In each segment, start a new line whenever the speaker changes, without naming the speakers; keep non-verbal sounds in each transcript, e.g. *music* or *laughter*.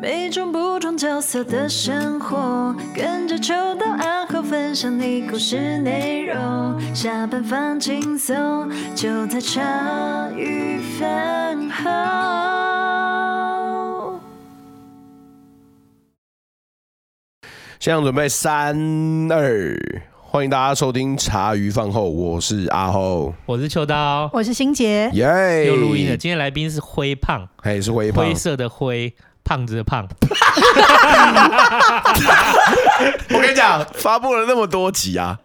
每种不同角色的生活，跟着秋刀暗号分享你故事内容。下班放轻松，就在茶余饭后。
现场准备三二，欢迎大家收听茶余饭后，我是阿后，
我是秋刀，
我是欣洁，
耶、
又录音了。今天来宾是灰胖，
嘿，是灰胖，
灰色的灰。胖子的胖，*laughs*
我跟你讲，发布了那么多集啊，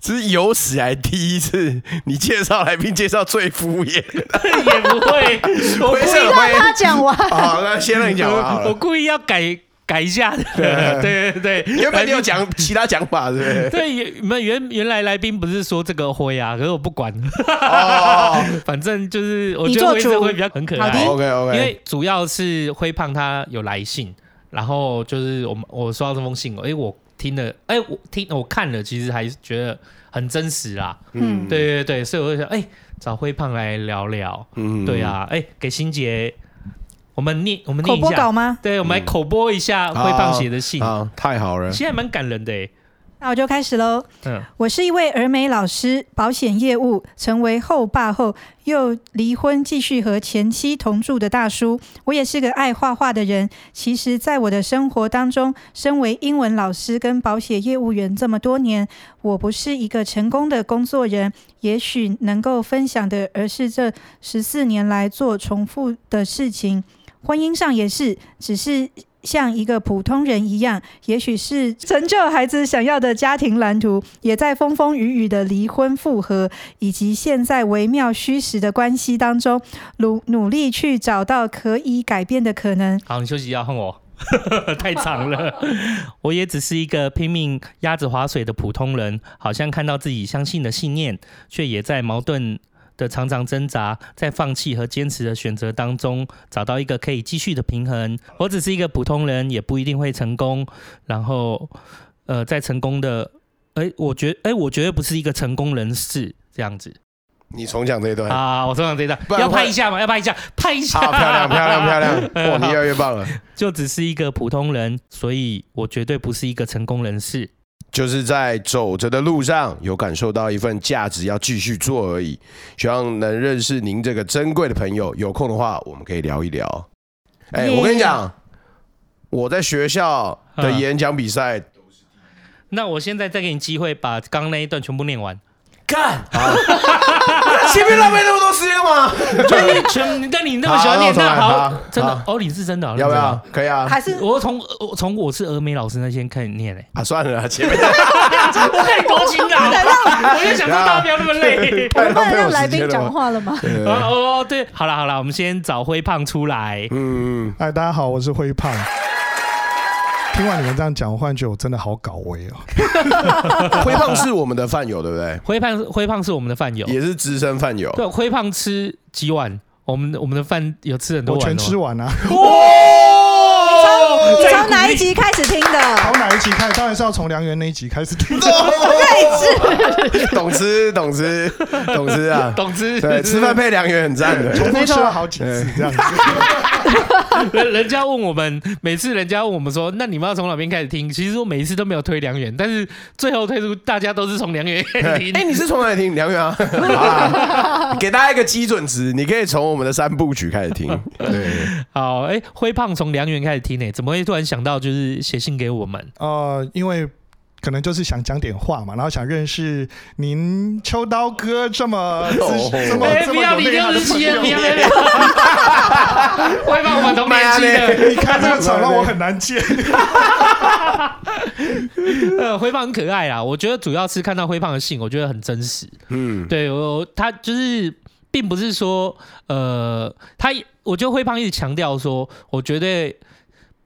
这是有史以来第一次，你介绍来宾介绍最敷衍，*laughs*
也不会，
我故意让他讲完。
好，那先让你讲完好了。
我故意要改。改一下的，对 *laughs* 对对，
原本你有讲其他讲法，对不对？
对，原原原来来宾不是说这个灰啊，可是我不管，哦、*laughs* 反正就是我觉得灰色会比较很可爱。
OK OK，
因为主要是灰胖他有来信，然后就是我们我收到这封信，哎，我听了，哎，我听我看了，其实还是觉得很真实啦。嗯，对对对，所以我就想，哎，找灰胖来聊聊。嗯，对啊，哎，给欣洁。我们念，我们念一下。
口播稿吗？
对，我们来口播一下灰胖写的信。
太好了，
其实还蛮感人的。
那我就开始喽。嗯，我是一位儿美老师，保险业务，成为后爸后又离婚，继续和前妻同住的大叔。我也是个爱画画的人。其实，在我的生活当中，身为英文老师跟保险业务员这么多年，我不是一个成功的工作人。也许能够分享的，而是这十四年来做重复的事情。婚姻上也是，只是像一个普通人一样，也许是成就孩子想要的家庭蓝图，也在风风雨雨的离婚复合，以及现在微妙虚实的关系当中，努努力去找到可以改变的可能。
好，你休息一下，换我，*laughs* 太长了。*laughs* 我也只是一个拼命鸭子划水的普通人，好像看到自己相信的信念，却也在矛盾。的常常挣扎，在放弃和坚持的选择当中，找到一个可以继续的平衡。我只是一个普通人，也不一定会成功。然后，呃，在成功的，哎，我觉，哎，我绝对不是一个成功人士，这样子。
你重讲这一段
啊！我重讲这一段，要拍一下吗？要拍一下，拍一下。
好，漂亮，漂亮，漂亮！*laughs* 哇，你越来越棒了。*laughs*
就只是一个普通人，所以我绝对不是一个成功人士。
就是在走着的路上，有感受到一份价值要继续做而已。希望能认识您这个珍贵的朋友。有空的话，我们可以聊一聊。哎、欸，我跟你讲，我在学校的演讲比赛、嗯，
那我现在再给你机会，把刚刚那一段全部念完。
干！*laughs* 前面浪费那么多时间吗？
就你全，但你那么喜欢念，那好，真的哦，你是真的，
要不要？可以啊。
还是
我从我从我是峨眉老师那先开始念嘞。
啊，算了，*laughs* 前面
我看你多勤劳，*laughs* 我就想说大家不要那么累。
我们不能让来宾讲话了吗？
哦，对，好了好了，我们先找灰胖出来。
嗯，哎，大家好，我是灰胖。听完你们这样讲，我忽然觉得我真的好搞味哦。*laughs*
灰胖是我们的饭友，对不对？
灰胖灰胖是我们的饭友，
也是资深饭友。
对，灰胖吃几碗，我们我们的饭有吃很多碗，
我全吃完啊。
你从哪一集开始听的？
从哪一集开始？当然是要从良缘那一集开始听的。*laughs*
懂吃，懂吃，懂吃啊，*laughs*
懂吃。
对，吃饭配良缘很赞的，
重复吃了好几次这样子。
人 *laughs* 人家问我们，每次人家问我们说，那你们要从哪边开始听？其实我每一次都没有推良缘，但是最后推出大家都是从良缘。
哎，你是从哪里听良缘啊？好给大家一个基准值，你可以从我们的三部曲开始听。对，
好，哎，灰胖从良缘开始听呢，怎么会突然想到就是写信给我们？
呃，因为。可能就是想讲点话嘛，然后想认识您秋刀哥这么、哦、这么、欸、这么有厉害的朋友。
会把我们同年纪的，
你看这个场让我很难见。
呃，灰胖很可爱啊，我觉得主要是看到灰胖的信，我觉得很真实。嗯，对我他就是并不是说呃，他我觉得灰胖一直强调说，我绝对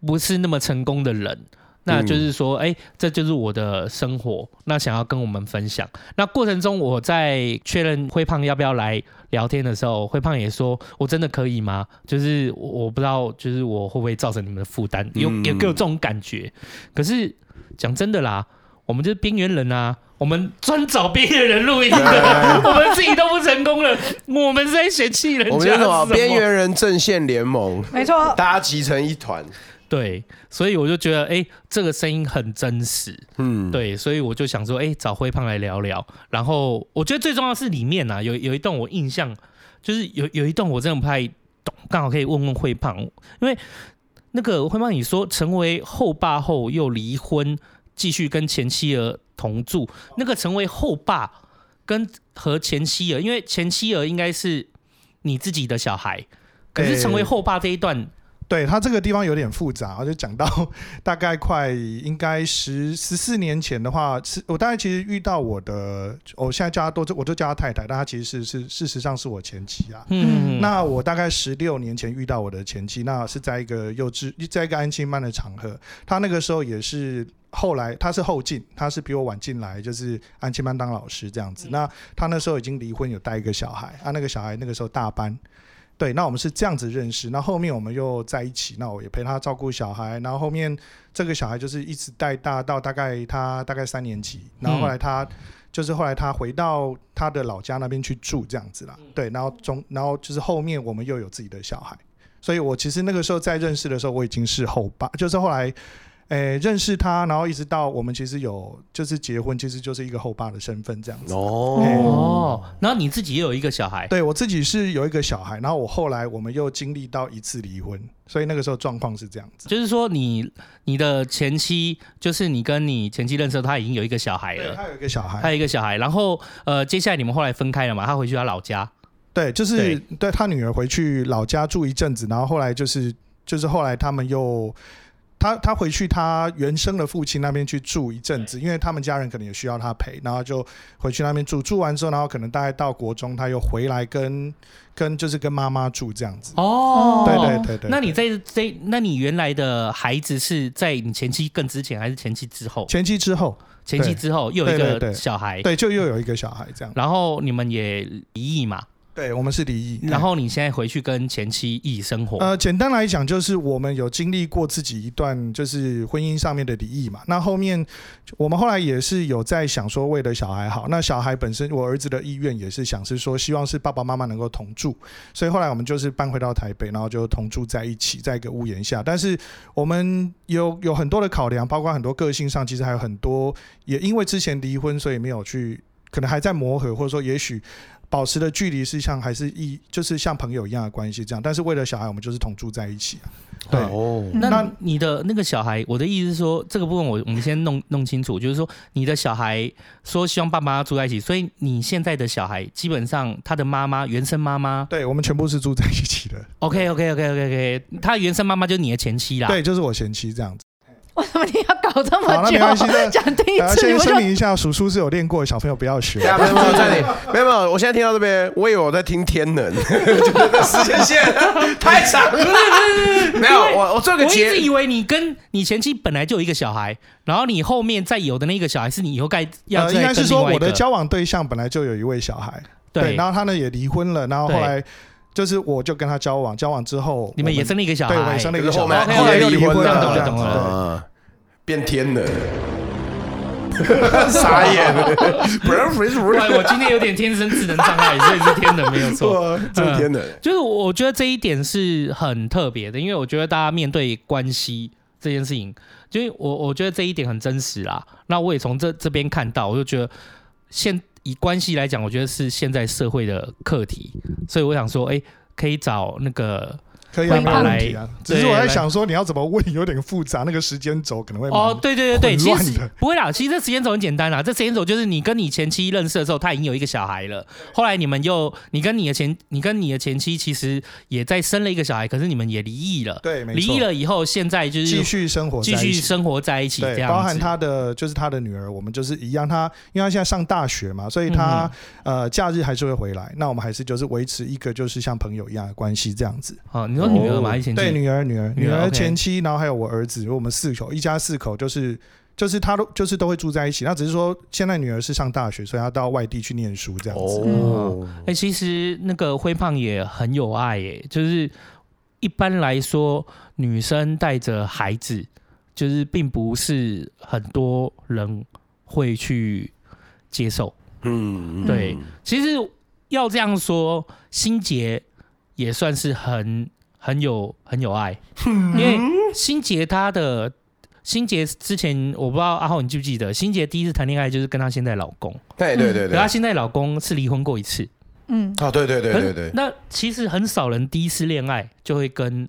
不是那么成功的人。那就是说，哎、欸，这就是我的生活。那想要跟我们分享。那过程中，我在确认灰胖要不要来聊天的时候，灰胖也说：“我真的可以吗？”就是我不知道，就是我会不会造成你们的负担？有有给我这种感觉。可是讲真的啦，我们就是边缘人啊，我们专找边缘人录音的，*laughs* 我们自己都不成功了，我们是在嫌弃人家。我们叫什么？
边缘人阵线联盟，
没错，
大家集成一团。
对，所以我就觉得，哎，这个声音很真实。嗯，对，所以我就想说，哎，找辉胖来聊聊。然后我觉得最重要的是里面啊，有有一段我印象，就是有有一段我真的不太懂，刚好可以问问辉胖，因为那个辉胖你说成为后爸后又离婚，继续跟前妻儿同住，那个成为后爸跟和前妻儿，因为前妻儿应该是你自己的小孩，可是成为后爸这一段。
对，他这个地方有点复杂，*laughs* 就讲到 *laughs* 大概快应该十十四年前的话，是我大概其实遇到我的，我现在叫他都，我就叫他太太，但他其实是是事实上是我前妻啊。嗯，那我大概十六年前遇到我的前妻，那是在一个幼稚，在一个安亲班的场合，他那个时候也是后来他是后进，他是比我晚进来，就是安亲班当老师这样子。那他那时候已经离婚，有带一个小孩，啊，那个小孩那个时候大班。对，那我们是这样子认识，那后面我们又在一起，那我也陪他照顾小孩，然后后面这个小孩就是一直带大到大概他大概三年级，然后后来他、嗯、就是后来他回到他的老家那边去住这样子啦，对，然后中然后就是后面我们又有自己的小孩，所以我其实那个时候在认识的时候我已经是后爸，就是后来。诶，认识他，然后一直到我们其实有就是结婚，其实就是一个后爸的身份这样子。
哦，然后你自己也有一个小孩？
对，我自己是有一个小孩，然后我后来我们又经历到一次离婚，所以那个时候状况是这样子。
就是说你你的前妻，就是你跟你前妻认识，他已经有一个小孩了。
他有一个小孩，
他有一个小孩。然后呃，接下来你们后来分开了嘛？他回去他老家。
对，就是对，对他女儿回去老家住一阵子，然后后来就是就是后来他们又。他他回去他原生的父亲那边去住一阵子，因为他们家人可能也需要他陪，然后就回去那边住。住完之后，然后可能大概到国中，他又回来跟跟就是跟妈妈住这样子。
哦，
对对对对。
那你在这，那你原来的孩子是在你前妻更之前，还是前妻之后？
前妻之后，
前妻之后又有一个小孩，
对，就又有一个小孩这样。
然后你们也离异嘛？
对，我们是离异，
然后你现在回去跟前妻一起生活。
呃，简单来讲，就是我们有经历过自己一段就是婚姻上面的离异嘛。那后面我们后来也是有在想说，为了小孩好。那小孩本身，我儿子的意愿也是想是说，希望是爸爸妈妈能够同住。所以后来我们就是搬回到台北，然后就同住在一起，在一个屋檐下。但是我们有有很多的考量，包括很多个性上，其实还有很多，也因为之前离婚，所以没有去，可能还在磨合，或者说也许。保持的距离是像还是一就是像朋友一样的关系这样，但是为了小孩，我们就是同住在一起啊。对哦，
那你的那个小孩，我的意思是说，这个部分我我们先弄弄清楚，就是说你的小孩说希望爸妈住在一起，所以你现在的小孩基本上他的妈妈原生妈妈，
对我们全部是住在一起的。
OK OK OK OK OK，他原生妈妈就是你的前妻啦。
对，就是我前妻这样子。
为什么你要搞这么久？好，那没
关系。*laughs*
讲第一次，
先声明一下，叔叔是有练过的，小朋友不要学。
没有没有没有没有，我现在听到这边，我以为我在听天能，觉 *laughs* 得时间线太长了。*laughs* 没有，我我这个
我一直以为你跟你前妻本来就有一个小孩，然后你后面再有的那个小孩是你以后该要。
应该是说我的交往对象本来就有一位小孩，对，然后他呢也离婚了，然后后来就是我就跟他交往，交往之后
你们也生了一个小孩，
对，我也生了一个小
孩，
后来
又离婚了，
懂了懂了。
变天了，*laughs* 傻眼了！不是不是不是，
我今天有点天生智能障碍，所以是天能没有错。*laughs*
这天能、嗯，
就是我觉得这一点是很特别的，因为我觉得大家面对关系这件事情，就是我我觉得这一点很真实啦。那我也从这这边看到，我就觉得现以关系来讲，我觉得是现在社会的课题，所以我想说，哎、可以找那个。
可以啊，没问题啊。只是我在想说，你要怎么问有点复杂，那个时间轴可能会
哦，对对对对，其实不会啦。其实这时间轴很简单啦，这时间轴就是你跟你前妻认识的时候，他已经有一个小孩了。后来你们又，你跟你的前，你跟你的前妻其实也在生了一个小孩，可是你们也离异了。
对，没错。
离异了以后，现在就是
继续生活，
继续生活在一起。对，
包含他的就是他的女儿，我们就是一样。他因为他现在上大学嘛，所以他、嗯、呃假日还是会回来。那我们还是就是维持一个就是像朋友一样的关系这样子。
好，你说女儿嘛，以前。
对，女儿、女儿、女儿前妻，然后还有我儿子，我们四口，一家四口，就是就是他都就是都会住在一起。那只是说，现在女儿是上大学，所以要到外地去念书这样子。
哦，哎、欸，其实那个灰胖也很有爱耶，就是一般来说，女生带着孩子，就是并不是很多人会去接受。
嗯，
对，其实要这样说，心结也算是很很有很有爱，因为心杰他的心杰之前我不知道阿浩你记不记得，心杰第一次谈恋爱就是跟她现在老公，
对对对对，
她现在老公是离婚过一次，
嗯，
啊对对对对对，
那其实很少人第一次恋爱就会跟。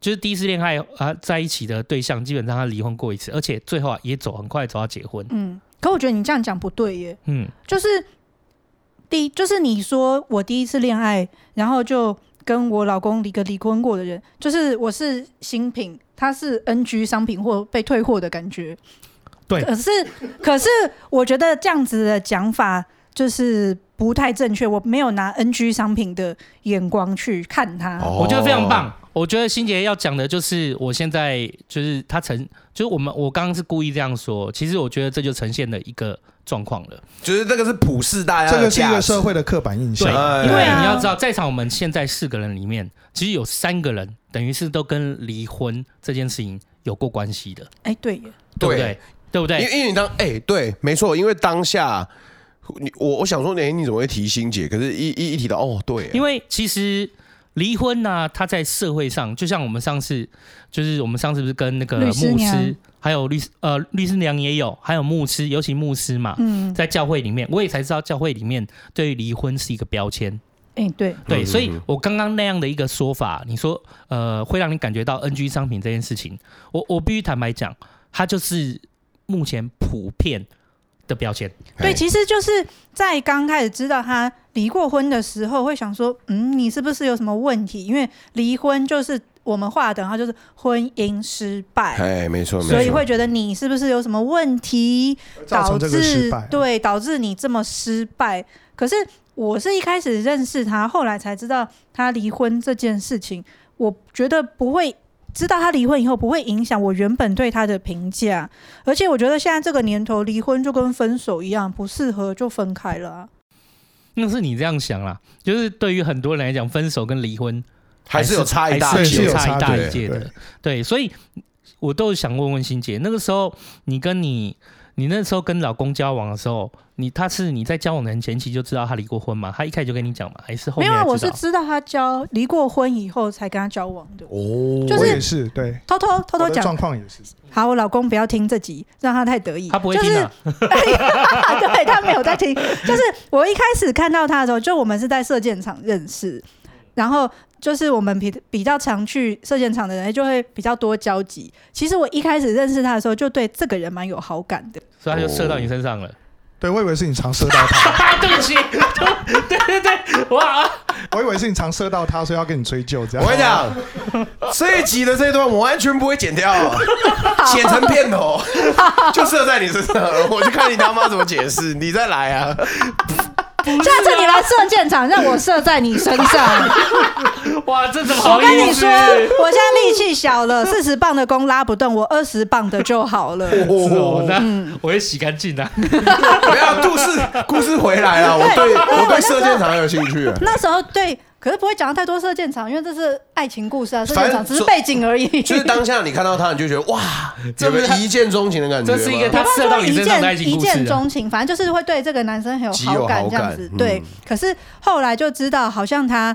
就是第一次恋爱啊，在一起的对象基本上他离婚过一次，而且最后啊也走很快走到结婚。
嗯，可我觉得你这样讲不对耶。
嗯，
就是第就是你说我第一次恋爱，然后就跟我老公离个离婚过的人，就是我是新品，他是 NG 商品或被退货的感觉。
对，
可是可是我觉得这样子的讲法就是不太正确，我没有拿 NG 商品的眼光去看他，
哦、我觉得非常棒。我觉得心杰要讲的就是，我现在就是他呈，就是我们我刚刚是故意这样说，其实我觉得这就呈现了一个状况了，
就是这个是普世大家
这个是一个社会的刻板印象。
对，因为你要知道，在场我们现在四个人里面，其实有三个人等于是都跟离婚这件事情有过关系的。
哎、欸，对，
对不对？对不对？
因为因为你当哎、欸，对，没错，因为当下你我我想说，哎，你怎么会提心姐？可是一一一提到，哦，对，
因为其实。离婚呢、啊，他在社会上，就像我们上次，就是我们上次不是跟那个牧师，还有律师，呃，律师娘也有，还有牧师，尤其牧师嘛，嗯，在教会里面，我也才知道教会里面对于离婚是一个标签。
哎、欸，对
对，所以我刚刚那样的一个说法，你说，呃，会让你感觉到 NG 商品这件事情，我我必须坦白讲，它就是目前普遍的标签。
对，其实就是在刚开始知道他。离过婚的时候会想说，嗯，你是不是有什么问题？因为离婚就是我们话等号就是婚姻失败，
哎，没错，
所以会觉得你是不是有什么问题导致对导致你这么失败？可是我是一开始认识他，后来才知道他离婚这件事情，我觉得不会知道他离婚以后不会影响我原本对他的评价，而且我觉得现在这个年头离婚就跟分手一样，不适合就分开了啊。
那是你这样想啦，就是对于很多人来讲，分手跟离婚还是，
有差一大
截，有差一大一截的。对，所以我都想问问心姐，那个时候你跟你，你那时候跟老公交往的时候，你他是你在交往的很前期就知道他离过婚吗？他一开始就跟你讲吗？还是后面？
没有，我是知道他交离过婚以后才跟他交往的。
哦，
就是、
我也是对，
偷偷偷偷讲
状况也是。
好，我老公不要听这集，让他太得意。
他不会听啊，*laughs*
就是、对他没有在听。就是我一开始看到他的时候，就我们是在射箭场认识，然后就是我们比比较常去射箭场的人，就会比较多交集。其实我一开始认识他的时候，就对这个人蛮有好感的，
所以他就射到你身上了。
对，我以为是你常射到他。*laughs*
对不起，对 *laughs* 对对，哇！
我以为是你常射到他，所以要跟你追究这样。
我跟你讲，这一集的这一段我完全不会剪掉，剪成片头，*laughs* 就射在你身上，我就看你他妈怎么解释。你再来啊！
下次你来射箭场，让我射在你身上。*laughs*
哇，这怎么好？
我跟你说，我现在力气小了，四十磅的弓拉不动，我二十磅的就好了。*laughs*
哦，那我会洗干净的。*laughs*
不要，故事故事回来了，我对我对射箭场有兴趣。
那时候对。可是不会讲到太多射箭场，因为这是爱情故事啊，射箭场只是背景而已。
就是当下你看到他，你就觉得哇，*laughs* 这不是一见钟情的感觉。
这是一个他射到你身上的爱情故事。
一见钟情，反正就是会对这个男生很有好感这样子。对，可是后来就知道，好像他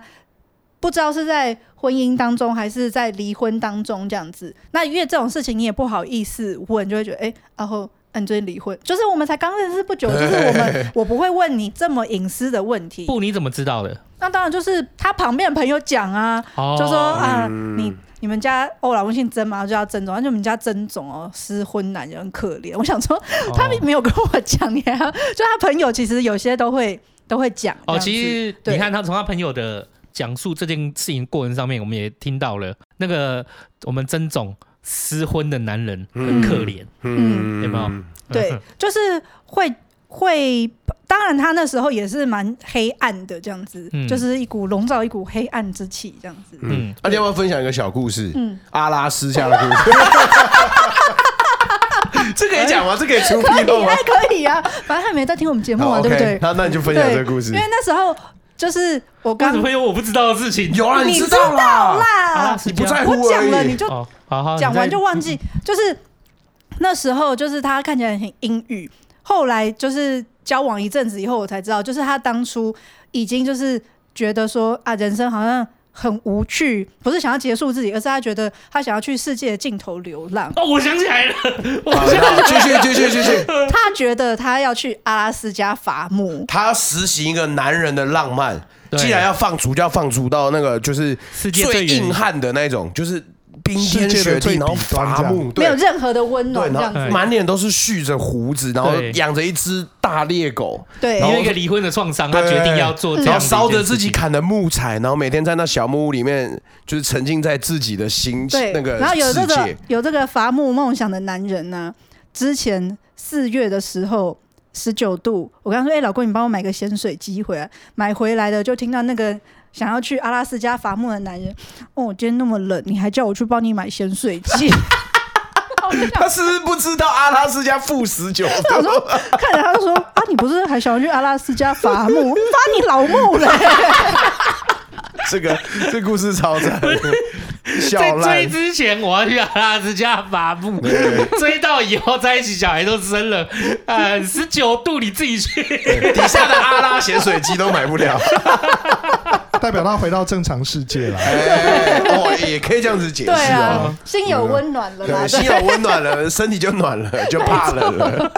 不知道是在婚姻当中还是在离婚当中这样子。那因为这种事情你也不好意思问，就会觉得哎，然后。你最近离婚，*laughs* 就是我们才刚认识不久，就是我们 *laughs* 我不会问你这么隐私的问题。
不，你怎么知道的？
那当然就是他旁边的朋友讲啊，哦、就说啊，
嗯、
你你们家哦，老公姓曾嘛，就叫曾总，而且我们家曾总哦，失婚男人很可怜。*laughs* 我想说，他没有跟我讲，你还就他朋友其实有些都会都会讲。
哦，其实你看他从他朋友的讲述这件事情过程上面，我们也听到了那个我们曾总。失婚的男人很可怜，嗯，有没有？
对，就是会会，当然他那时候也是蛮黑暗的，这样子，嗯、就是一股笼罩一股黑暗之气，这样子。
嗯，那、啊、你要不要分享一个小故事？嗯，阿拉斯加的故事。*laughs* 这可以讲吗？这可以出
可以，还可以啊，反正他没在听我们节目啊，对不对？
那那你就分享这个故事，
因为那时候。就是我刚
怎么会有我不知道的事情？
有啊，
你知道啦，
你不在乎，
我讲了你就
讲
完就忘记。就是那时候，就是他看起来很阴郁，后来就是交往一阵子以后，我才知道，就是他当初已经就是觉得说啊，人生好像。很无趣，不是想要结束自己，而是他觉得他想要去世界的尽头流浪。
哦，我想起来了，
我想继续继续继续。
他觉得他要去阿拉斯加伐木，
他要实行一个男人的浪漫。既然要放逐，就要放逐到那个就是最硬汉的那种，就是。冰天雪地，然后伐木，
没有任何的温暖，这样子，
满脸都是蓄着胡子，然后养着一只大猎狗，
对，
因为一个离婚的创伤，他决定要做这样，然后
烧着自己砍的木材，然后每天在那小木屋里面，就是沉浸在自己的心那个。
然后有这个有这个伐木梦想的男人呢，之前四月的时候十九度，我跟他说：“哎，老公，你帮我买个咸水鸡回来。”买回来的就听到那个。想要去阿拉斯加伐木的男人，哦，今天那么冷，你还叫我去帮你买咸水鸡？*laughs*
他是不是不知道阿拉斯加负十九度？*laughs*
他说，看着他就说啊，你不是还想要去阿拉斯加伐木？*laughs* 伐你老木嘞！
这个这、故事超赞。
在追之前，我要去阿拉斯加伐木；追到以后，在一起，小孩都生了。呃，十九度，你自己去。
底下的阿拉咸水鸡都买不了，*laughs*
代表他回到正常世界了。
哎，哦，也可以这样子解释哦、啊。
心有温暖了嘛？
心有温暖了，*laughs* 身体就暖了，就怕冷了。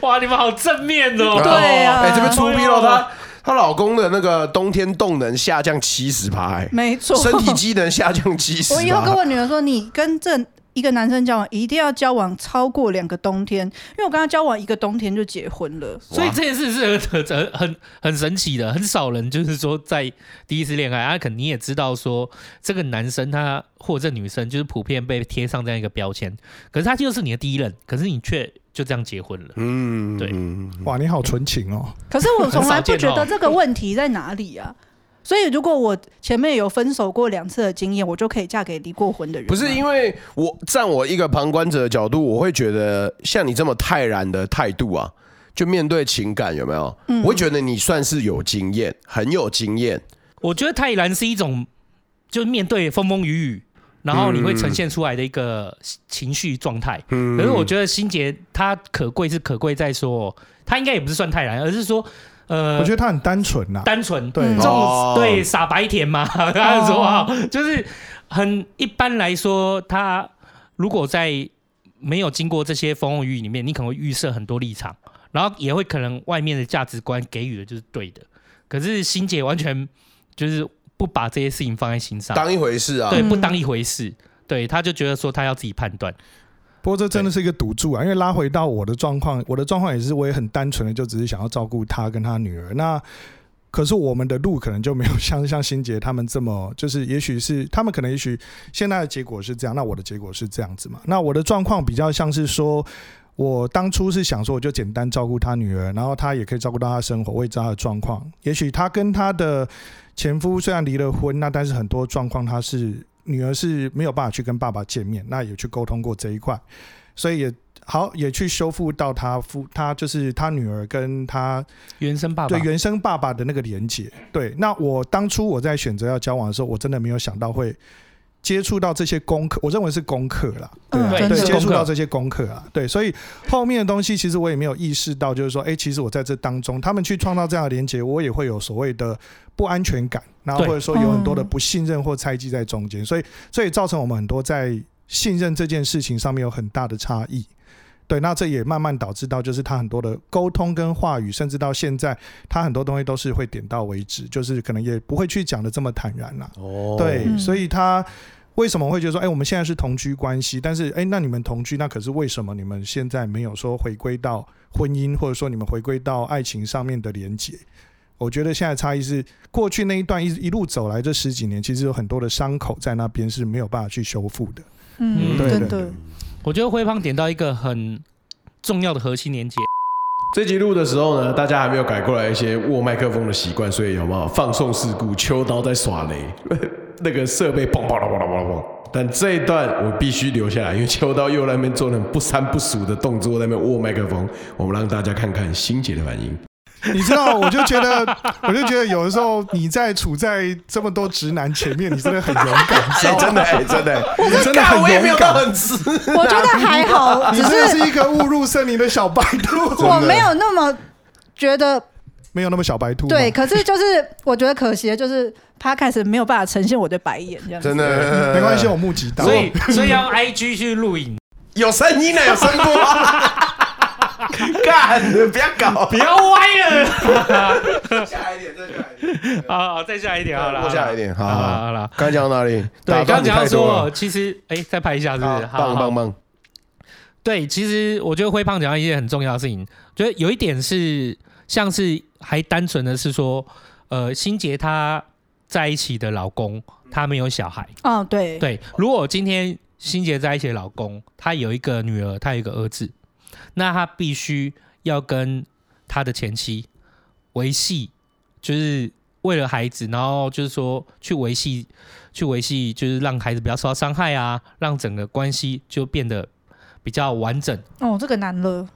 哇，你们好正面哦！
对啊，
哎，这边出逼了他。她老公的那个冬天动能下降七十趴，
没错，
身体机能下降七十。
我以后跟我女儿说，你跟这一个男生交往，一定要交往超过两个冬天，因为我跟他交往一个冬天就结婚了。
所以这件事是很很很很神奇的，很少人就是说在第一次恋爱，啊，可能你也知道说这个男生他或者女生就是普遍被贴上这样一个标签，可是他就是你的第一任，可是你却。就这样结婚了，嗯，对，
哇，你好纯情哦。
可是我从来不觉得这个问题在哪里啊。所以如果我前面有分手过两次的经验，我就可以嫁给离过婚的人。
不是因为我站我一个旁观者的角度，我会觉得像你这么泰然的态度啊，就面对情感有没有？嗯，我会觉得你算是有经验，很有经验。
我觉得泰然是一种，就是面对风风雨雨。然后你会呈现出来的一个情绪状态，可是我觉得心杰他可贵是可贵在说，他应该也不是算泰然，而是说，呃，
我觉得他很单纯呐，
单纯，
对，
这种对傻白甜嘛，他说啊，就是很一般来说，他如果在没有经过这些风风雨雨里面，你可能会预设很多立场，然后也会可能外面的价值观给予的就是对的，可是心姐完全就是。不把这些事情放在心上，
当一回事啊？
对，不当一回事。对，他就觉得说他要自己判断。
不过这真的是一个赌注啊，因为拉回到我的状况，我的状况也是，我也很单纯的，就只是想要照顾他跟他女儿。那可是我们的路可能就没有像像新杰他们这么，就是也许是他们可能也许现在的结果是这样，那我的结果是这样子嘛？那我的状况比较像是说，我当初是想说，我就简单照顾他女儿，然后他也可以照顾到他生活，我也知道他的状况。也许他跟他的。前夫虽然离了婚，那但是很多状况他是女儿是没有办法去跟爸爸见面，那也去沟通过这一块，所以也好也去修复到他父他就是他女儿跟他
原生爸爸
对原生爸爸的那个连接。对，那我当初我在选择要交往的时候，我真的没有想到会。接触到这些功课，我认为是功课啦，对、啊嗯、对，接触到这些功课啊，对，所以后面的东西其实我也没有意识到，就是说，哎、欸，其实我在这当中，他们去创造这样的连接，我也会有所谓的不安全感，然后或者说有很多的不信任或猜忌在中间，所以所以造成我们很多在信任这件事情上面有很大的差异。对，那这也慢慢导致到，就是他很多的沟通跟话语，甚至到现在，他很多东西都是会点到为止，就是可能也不会去讲的这么坦然了。哦，对，所以他。为什么会觉得说，哎，我们现在是同居关系，但是，哎，那你们同居，那可是为什么你们现在没有说回归到婚姻，或者说你们回归到爱情上面的连结？我觉得现在差异是，过去那一段一一路走来这十几年，其实有很多的伤口在那边是没有办法去修复的。
嗯，对对对。
我觉得辉胖点到一个很重要的核心连结。
这集录的时候呢，大家还没有改过来一些握麦克风的习惯，所以有没有放送事故？秋刀在耍雷。*laughs* 那个设备砰砰啦砰啦砰砰，但这一段我必须留下来，因为秋刀又在那边做那种不三不四的动作，在那边握麦克风，我们让大家看看心姐的反应。
你知道，我就觉得，*laughs* 我就觉得有的时候你在处在这么多直男前面，你真的很勇敢，*laughs*
欸、真的、欸，真的，
你真的很勇敢，
很直。
我觉得还好，
你真的是一个误入森林的小白兔。
我没有那么觉得，
没有那么小白兔。
对，可是就是我觉得可惜的就是他开始没有办法呈现我的白眼，这样
真的
没关系，我目击到。
所以，所以要 IG 去录影，
有声音呢，有声波。*laughs* *laughs* 干，*laughs* 不要搞，*laughs*
不要歪了。
下来一点，再下来一点。
好好，再下一点好了，
多下来一点。好
好好了，
刚讲到哪里？
对，刚讲到说，其实，哎，再拍一下，是不是？
棒棒棒。
对，其实我觉得灰胖讲到一件很重要的事情，觉得有一点是，像是还单纯的是说，呃，心杰她在一起的老公，他没有小孩。
哦，对
对。如果今天心杰在一起的老公，他有一个女儿，他有一个儿子。那他必须要跟他的前妻维系，就是为了孩子，然后就是说去维系，去维系，就是让孩子不要受到伤害啊，让整个关系就变得比较完整。
哦，这个难了。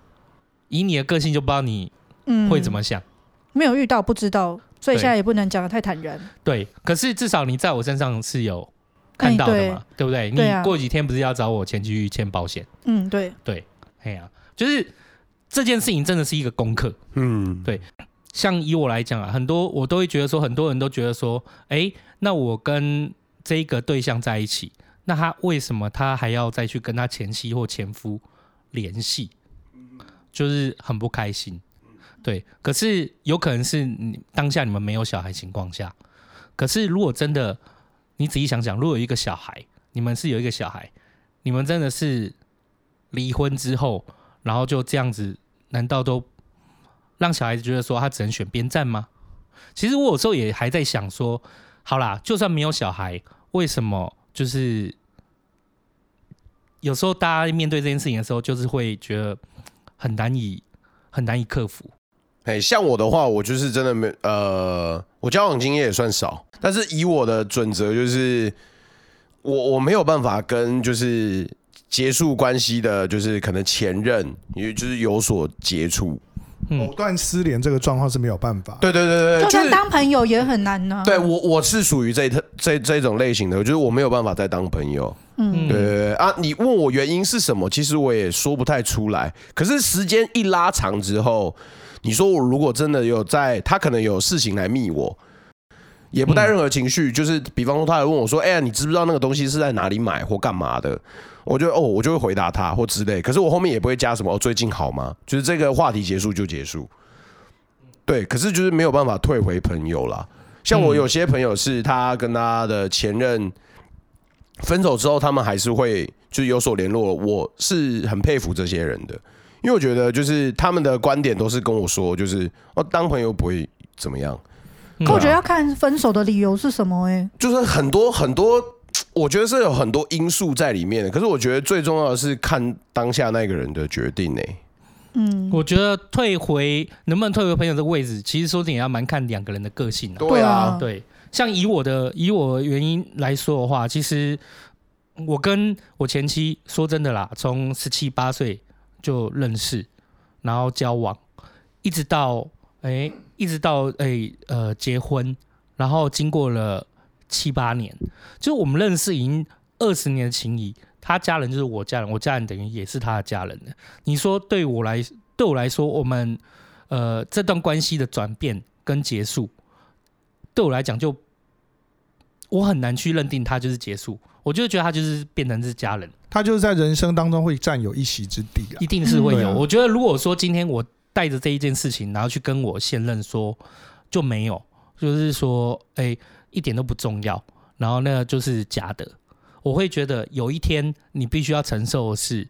以你的个性，就不知道你会怎么想。
嗯，没有遇到，不知道，所以现在也不能讲的太坦然。
对，可是至少你在我身上是有看到的嘛，欸、对，对不对？你过几天不是要找我前妻去签保险？
嗯，对
对，哎呀。就是这件事情真的是一个功课，嗯，对。像以我来讲啊，很多我都会觉得说，很多人都觉得说，哎，那我跟这个对象在一起，那他为什么他还要再去跟他前妻或前夫联系？就是很不开心，对。可是有可能是你当下你们没有小孩情况下，可是如果真的你仔细想想，如果有一个小孩，你们是有一个小孩，你们真的是离婚之后。然后就这样子，难道都让小孩子觉得说他只能选边站吗？其实我有时候也还在想说，好啦，就算没有小孩，为什么就是有时候大家面对这件事情的时候，就是会觉得很难以很难以克服？
哎，像我的话，我就是真的没呃，我交往经验也算少，但是以我的准则就是，我我没有办法跟就是。结束关系的，就是可能前任，也就是有所接触，
藕断丝连这个状况是没有办法。
对对对对，
就算当朋友也很难呢、啊。
对我我是属于这这这，这种类型的，就是我没有办法再当朋友。嗯，对对对啊，你问我原因是什么，其实我也说不太出来。可是时间一拉长之后，你说我如果真的有在，他可能有事情来密我。也不带任何情绪，就是比方说，他来问我说：“哎呀，你知不知道那个东西是在哪里买或干嘛的？”我就哦，我就会回答他或之类。可是我后面也不会加什么“哦，最近好吗？”就是这个话题结束就结束。对，可是就是没有办法退回朋友啦。像我有些朋友是他跟他的前任分手之后，他们还是会就是有所联络。我是很佩服这些人的，因为我觉得就是他们的观点都是跟我说，就是哦，当朋友不会怎么样。
可我觉得要看分手的理由是什么哎、欸，
就是很多很多，我觉得是有很多因素在里面的。可是我觉得最重要的是看当下那个人的决定呢。
嗯，我觉得退回能不能退回朋友这个位置，其实说真的也要蛮看两个人的个性。
对啊，
对，像以我的以我原因来说的话，其实我跟我前妻说真的啦，从十七八岁就认识，然后交往，一直到哎。欸一直到哎、欸、呃结婚，然后经过了七八年，就我们认识已经二十年的情谊，他家人就是我家人，我家人等于也是他的家人的。你说对我来对我来说，我们呃这段关系的转变跟结束，对我来讲就我很难去认定他就是结束，我就觉得他就是变成是家人，
他就是在人生当中会占有一席之地啊，
一定是会有。嗯、我觉得如果说今天我。带着这一件事情，然后去跟我现任说，就没有，就是说，哎、欸，一点都不重要，然后那个就是假的。我会觉得有一天你必须要承受的是，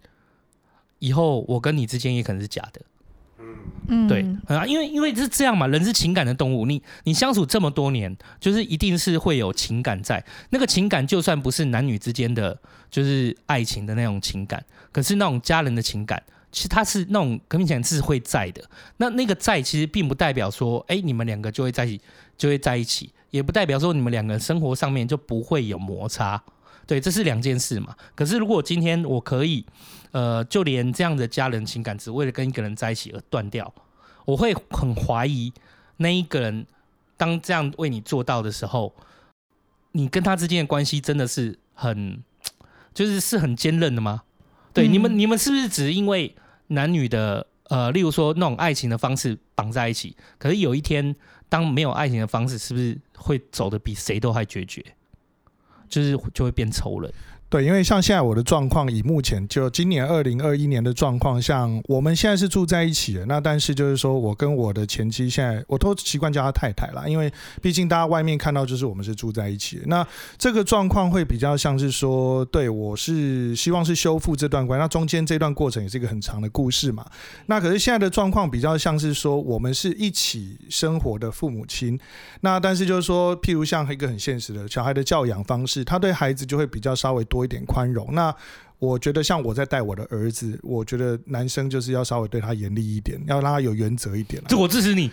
以后我跟你之间也可能是假的。嗯，对啊，因为因为是这样嘛，人是情感的动物，你你相处这么多年，就是一定是会有情感在。那个情感就算不是男女之间的，就是爱情的那种情感，可是那种家人的情感。其实它是那种革命前是会在的，那那个在其实并不代表说，哎，你们两个就会在一起，就会在一起，也不代表说你们两个生活上面就不会有摩擦，对，这是两件事嘛。可是如果今天我可以，呃，就连这样的家人情感只为了跟一个人在一起而断掉，我会很怀疑那一个人当这样为你做到的时候，你跟他之间的关系真的是很，就是是很坚韧的吗？对，嗯、你们你们是不是只因为男女的呃，例如说那种爱情的方式绑在一起？可是有一天当没有爱情的方式，是不是会走的比谁都还决绝？就是就会变仇人。
对，因为像现在我的状况，以目前就今年二零二一年的状况，像我们现在是住在一起的，那但是就是说我跟我的前妻现在，我都习惯叫她太太啦，因为毕竟大家外面看到就是我们是住在一起的。那这个状况会比较像是说，对，我是希望是修复这段关系，那中间这段过程也是一个很长的故事嘛。那可是现在的状况比较像是说，我们是一起生活的父母亲，那但是就是说，譬如像一个很现实的小孩的教养方式，他对孩子就会比较稍微多。多一点宽容。那我觉得，像我在带我的儿子，我觉得男生就是要稍微对他严厉一点，要让他有原则一点。
这我支持你。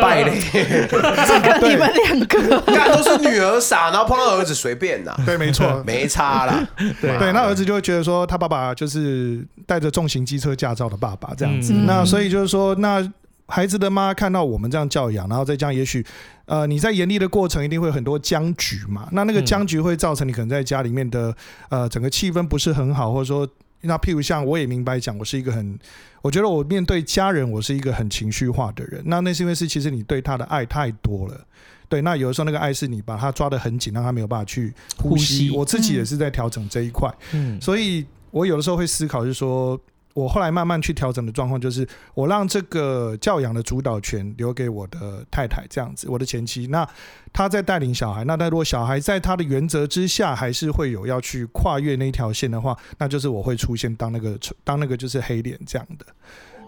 拜嘞，
这个你们两个，
那都是女儿傻，然后碰到儿子随便呐。
对，没错，
没差啦。
对，对，那儿子就会觉得说，他爸爸就是带着重型机车驾照的爸爸这样子。嗯、那所以就是说，那。孩子的妈看到我们这样教养，然后再这样，也许，呃，你在严厉的过程一定会有很多僵局嘛。那那个僵局会造成你可能在家里面的呃整个气氛不是很好，或者说，那譬如像我也明白讲，我是一个很，我觉得我面对家人我是一个很情绪化的人。那那是因为是其实你对他的爱太多了，对。那有的时候那个爱是你把他抓得很紧，让他没有办法去呼吸。呼吸我自己也是在调整这一块，嗯，所以我有的时候会思考，就是说。我后来慢慢去调整的状况，就是我让这个教养的主导权留给我的太太，这样子，我的前妻。那她在带领小孩，那但如果小孩在她的原则之下，还是会有要去跨越那条线的话，那就是我会出现当那个当那个就是黑脸这样的。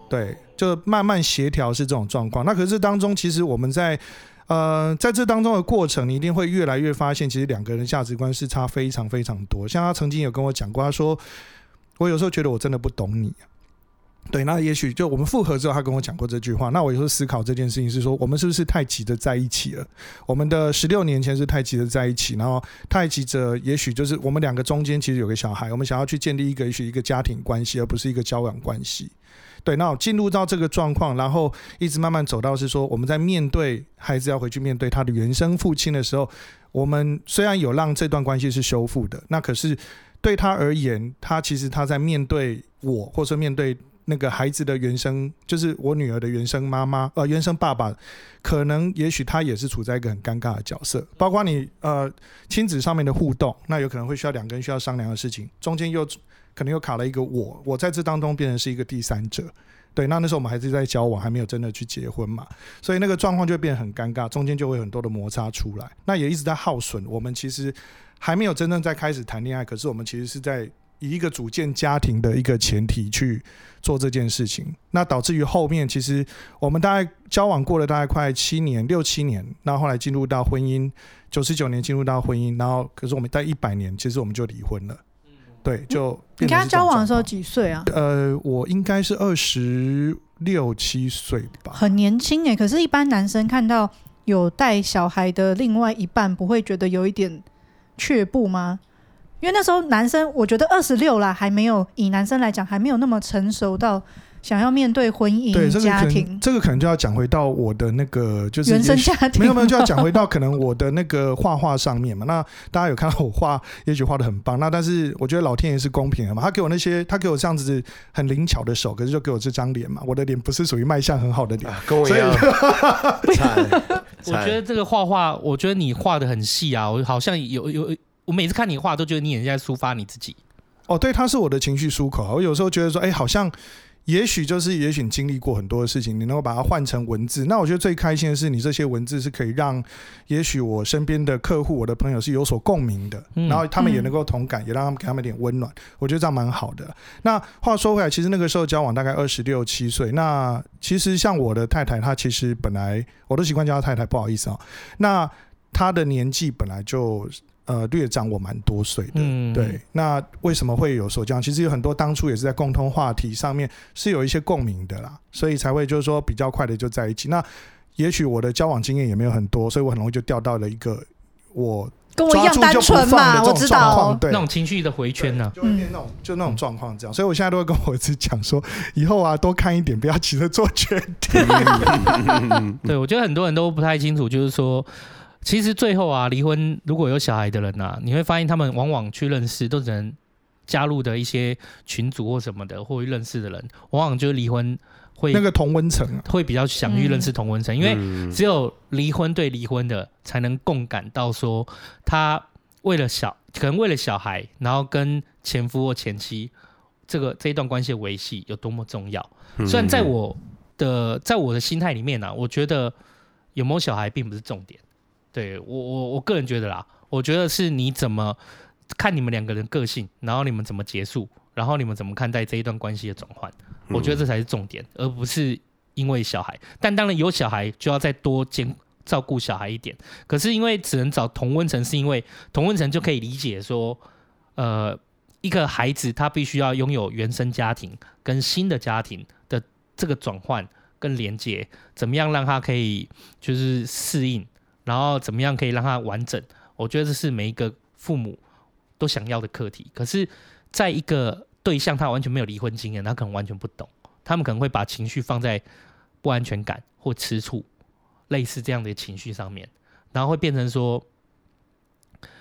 对，就慢慢协调是这种状况。那可是当中，其实我们在呃在这当中的过程，你一定会越来越发现，其实两个人价值观是差非常非常多。像他曾经有跟我讲过，他说。我有时候觉得我真的不懂你啊，对，那也许就我们复合之后，他跟我讲过这句话。那我有时候思考这件事情是说，我们是不是太急着在一起了？我们的十六年前是太急着在一起，然后太急着，也许就是我们两个中间其实有个小孩，我们想要去建立一个也许一个家庭关系，而不是一个交往关系。对，那进入到这个状况，然后一直慢慢走到是说，我们在面对孩子要回去面对他的原生父亲的时候，我们虽然有让这段关系是修复的，那可是。对他而言，他其实他在面对我，或者说面对那个孩子的原生，就是我女儿的原生妈妈，呃，原生爸爸，可能也许他也是处在一个很尴尬的角色。包括你呃亲子上面的互动，那有可能会需要两个人需要商量的事情，中间又可能又卡了一个我，我在这当中变成是一个第三者。对，那那时候我们还是在交往，还没有真的去结婚嘛，所以那个状况就会变得很尴尬，中间就会有很多的摩擦出来，那也一直在耗损我们其实。还没有真正在开始谈恋爱，可是我们其实是在以一个组建家庭的一个前提去做这件事情，那导致于后面其实我们大概交往过了大概快七年六七年，那后，来进入到婚姻，九十九年进入到婚姻，然后可是我们在一百年，其实我们就离婚了。对，就你跟他
交往的时候几岁啊？
呃，我应该是二十六七岁吧，
很年轻哎。可是，一般男生看到有带小孩的另外一半，不会觉得有一点。却步吗？因为那时候男生，我觉得二十六了，还没有以男生来讲，还没有那么成熟到想要面对婚姻
对
家庭。
这个可能就要讲回到我的那个就是
原生家庭，
没有没有就要讲回到可能我的那个画画上面嘛。*laughs* 那大家有看到我画，也许画的很棒。那但是我觉得老天爷是公平的嘛，他给我那些，他给我这样子很灵巧的手，可是就给我这张脸嘛。我的脸不是属于卖相很好的脸，
跟我一样。*laughs* *laughs*
我觉得这个画画，我觉得你画的很细啊，我好像有有，我每次看你画都觉得你也在抒发你自己。
哦，对，他是我的情绪出口。我有时候觉得说，哎，好像。也许就是，也许你经历过很多的事情，你能够把它换成文字。那我觉得最开心的是，你这些文字是可以让，也许我身边的客户、我的朋友是有所共鸣的，然后他们也能够同感，也让他们给他们一点温暖。我觉得这样蛮好的。那话说回来，其实那个时候交往大概二十六七岁。那其实像我的太太，她其实本来我都习惯叫她太太，不好意思啊。那她的年纪本来就。呃，略长我蛮多岁的，嗯、对。那为什么会有所这样？其实有很多当初也是在共通话题上面是有一些共鸣的啦，所以才会就是说比较快的就在一起。那也许我的交往经验也没有很多，所以我很容易就掉到了一个我
跟我一样单纯嘛，我知道，
对，
那种情绪的回圈呢、啊，
就会变那种就那种状况这样，所以我现在都会跟我儿子讲说，以后啊多看一点，不要急着做决定。*laughs* *laughs*
对，我觉得很多人都不太清楚，就是说，其实最后啊，离婚如果有小孩的人啊，你会发现他们往往去认识都只能加入的一些群组或什么的，或认识的人，往往就是离婚。会
那个同温层
会比较想去认识同温层，因为只有离婚对离婚的才能共感到说，他为了小可能为了小孩，然后跟前夫或前妻这个这一段关系的维系有多么重要。虽然在我的在我的心态里面呢、啊，我觉得有没有小孩并不是重点。对我我我个人觉得啦，我觉得是你怎么看你们两个人个性，然后你们怎么结束。然后你们怎么看待这一段关系的转换？我觉得这才是重点，而不是因为小孩。但当然有小孩就要再多兼照顾小孩一点。可是因为只能找同温层，是因为同温层就可以理解说，呃，一个孩子他必须要拥有原生家庭跟新的家庭的这个转换跟连接，怎么样让他可以就是适应，然后怎么样可以让他完整？我觉得这是每一个父母都想要的课题。可是。在一个对象他完全没有离婚经验，他可能完全不懂，他们可能会把情绪放在不安全感或吃醋类似这样的情绪上面，然后会变成说，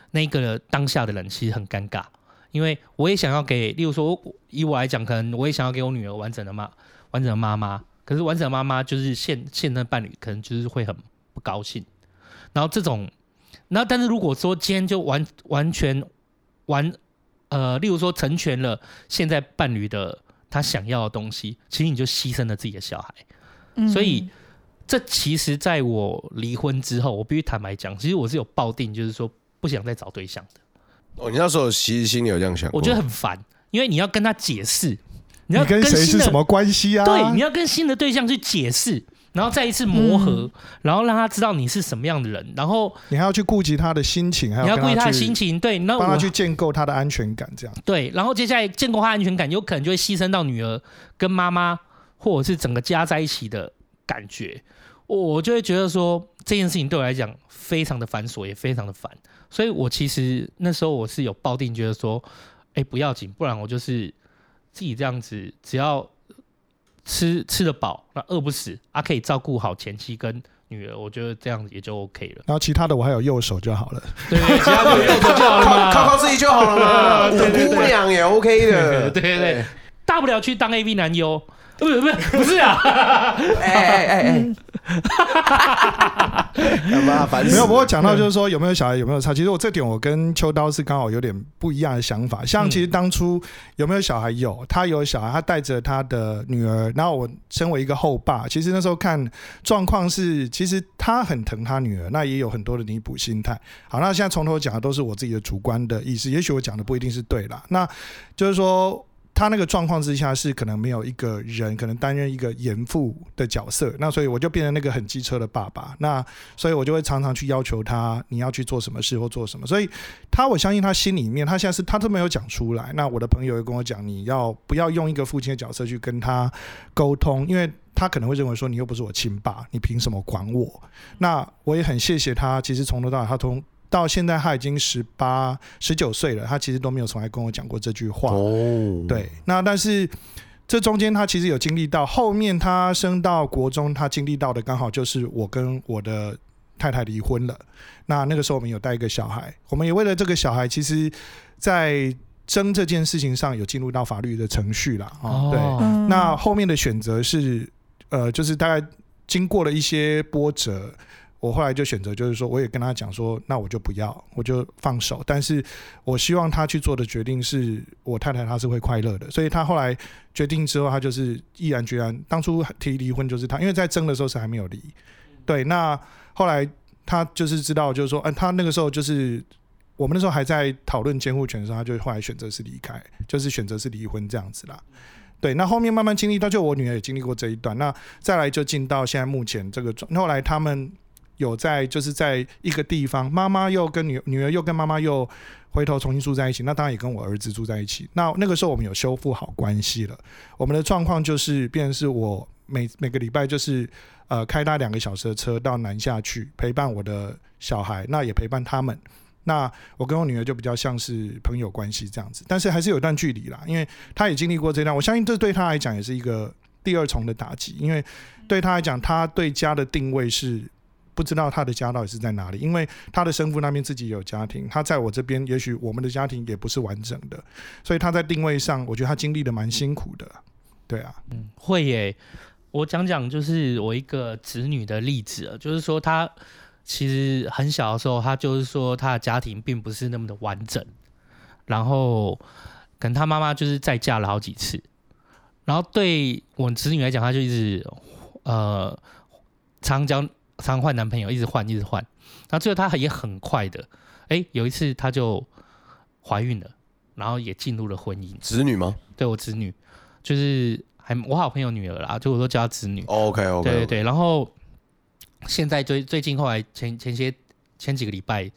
那个当下的人其实很尴尬，因为我也想要给，例如说以我来讲，可能我也想要给我女儿完整的妈完整的妈妈，可是完整的妈妈就是现现任伴侣可能就是会很不高兴，然后这种，那但是如果说今天就完完全完。呃，例如说成全了现在伴侣的他想要的东西，其实你就牺牲了自己的小孩。嗯、所以这其实在我离婚之后，我必须坦白讲，其实我是有抱定，就是说不想再找对象的。
哦，你那时候其实心里有这样想？
我觉得很烦，因为你要跟他解释，你要
跟谁是什么关系啊？
对，你要跟新的对象去解释。然后再一次磨合，嗯，然后让他知道你是什么样的人，然后
你还要去顾及他的心情，还要
你要顾及他的心情，对，那
帮他去建构他的安全感，这样
对。然后接下来建构他安全感，有可能就会牺牲到女儿跟妈妈，或者是整个家在一起的感觉。我我就会觉得说这件事情对我来讲非常的繁琐，也非常的烦。所以我其实那时候我是有抱定，觉得说，哎，不要紧，不然我就是自己这样子，只要。吃吃得饱，那饿不死，啊，可以照顾好前妻跟女儿，我觉得这样子也就 OK 了。
然后其他的我还有右手就好了，
对，其他的右手就好了嘛，
靠靠自己就好了嘛，*laughs* 五姑娘也 OK 的，
对对对，大不了去当 AV 男优。不是不是不是啊！哎哎哎哎！
干嘛？反正 *laughs* 没有。不过讲到就是说有没有小孩有没有差？其实我这点我跟秋刀是刚好有点不一样的想法。像其实当初有没有小孩有，他有小孩，他带着他的女儿。然后我身为一个后爸，其实那时候看状况是，其实他很疼他女儿，那也有很多的弥补心态。好，那现在从头讲的都是我自己的主观的意思，也许我讲的不一定是对啦。那就是说。他那个状况之下是可能没有一个人可能担任一个严父的角色，那所以我就变成那个很机车的爸爸，那所以我就会常常去要求他，你要去做什么事或做什么，所以他我相信他心里面他现在是他都没有讲出来。那我的朋友也跟我讲，你要不要用一个父亲的角色去跟他沟通，因为他可能会认为说你又不是我亲爸，你凭什么管我？那我也很谢谢他，其实从头到尾他从。到现在他已经十八、十九岁了，他其实都没有从来跟我讲过这句话。哦，对，那但是这中间他其实有经历到，后面他升到国中，他经历到的刚好就是我跟我的太太离婚了。那那个时候我们有带一个小孩，我们也为了这个小孩，其实，在争这件事情上有进入到法律的程序了。哦，对，那后面的选择是，呃，就是大概经过了一些波折。我后来就选择，就是说，我也跟他讲说，那我就不要，我就放手。但是我希望他去做的决定是我太太她是会快乐的，所以他后来决定之后，他就是毅然决然。当初提离婚就是他，因为在争的时候是还没有离。对，那后来他就是知道，就是说，嗯，他那个时候就是我们那时候还在讨论监护权的时候，他就后来选择是离开，就是选择是离婚这样子啦。对，那后面慢慢经历到，就我女儿也经历过这一段，那再来就进到现在目前这个状，后来他们。有在就是在一个地方，妈妈又跟女女儿又跟妈妈又回头重新住在一起，那当然也跟我儿子住在一起。那那个时候我们有修复好关系了。我们的状况就是，变成是我每每个礼拜就是呃开搭两个小时的车到南下去陪伴我的小孩，那也陪伴他们。那我跟我女儿就比较像是朋友关系这样子，但是还是有一段距离啦，因为她也经历过这段，我相信这对她来讲也是一个第二重的打击，因为对她来讲，她对家的定位是不知道他的家到底是在哪里，因为他的生父那边自己有家庭，他在我这边，也许我们的家庭也不是完整的，所以他在定位上，我觉得他经历的蛮辛苦的，对啊，
嗯，会耶，我讲讲就是我一个子女的例子，就是说他。其实很小的时候，他就是说他的家庭并不是那么的完整，然后可能他妈妈就是再嫁了好几次，然后对我子女来讲，他就一直呃常交常换男朋友，一直换一直换，然后最后她也很快的，哎，有一次她就怀孕了，然后也进入了婚姻。
子女吗？
对，我子女就是还我好朋友女儿啦，就我都叫她子女。
OK OK，
对对对，然后。现在最最近后来前前些前几个礼拜，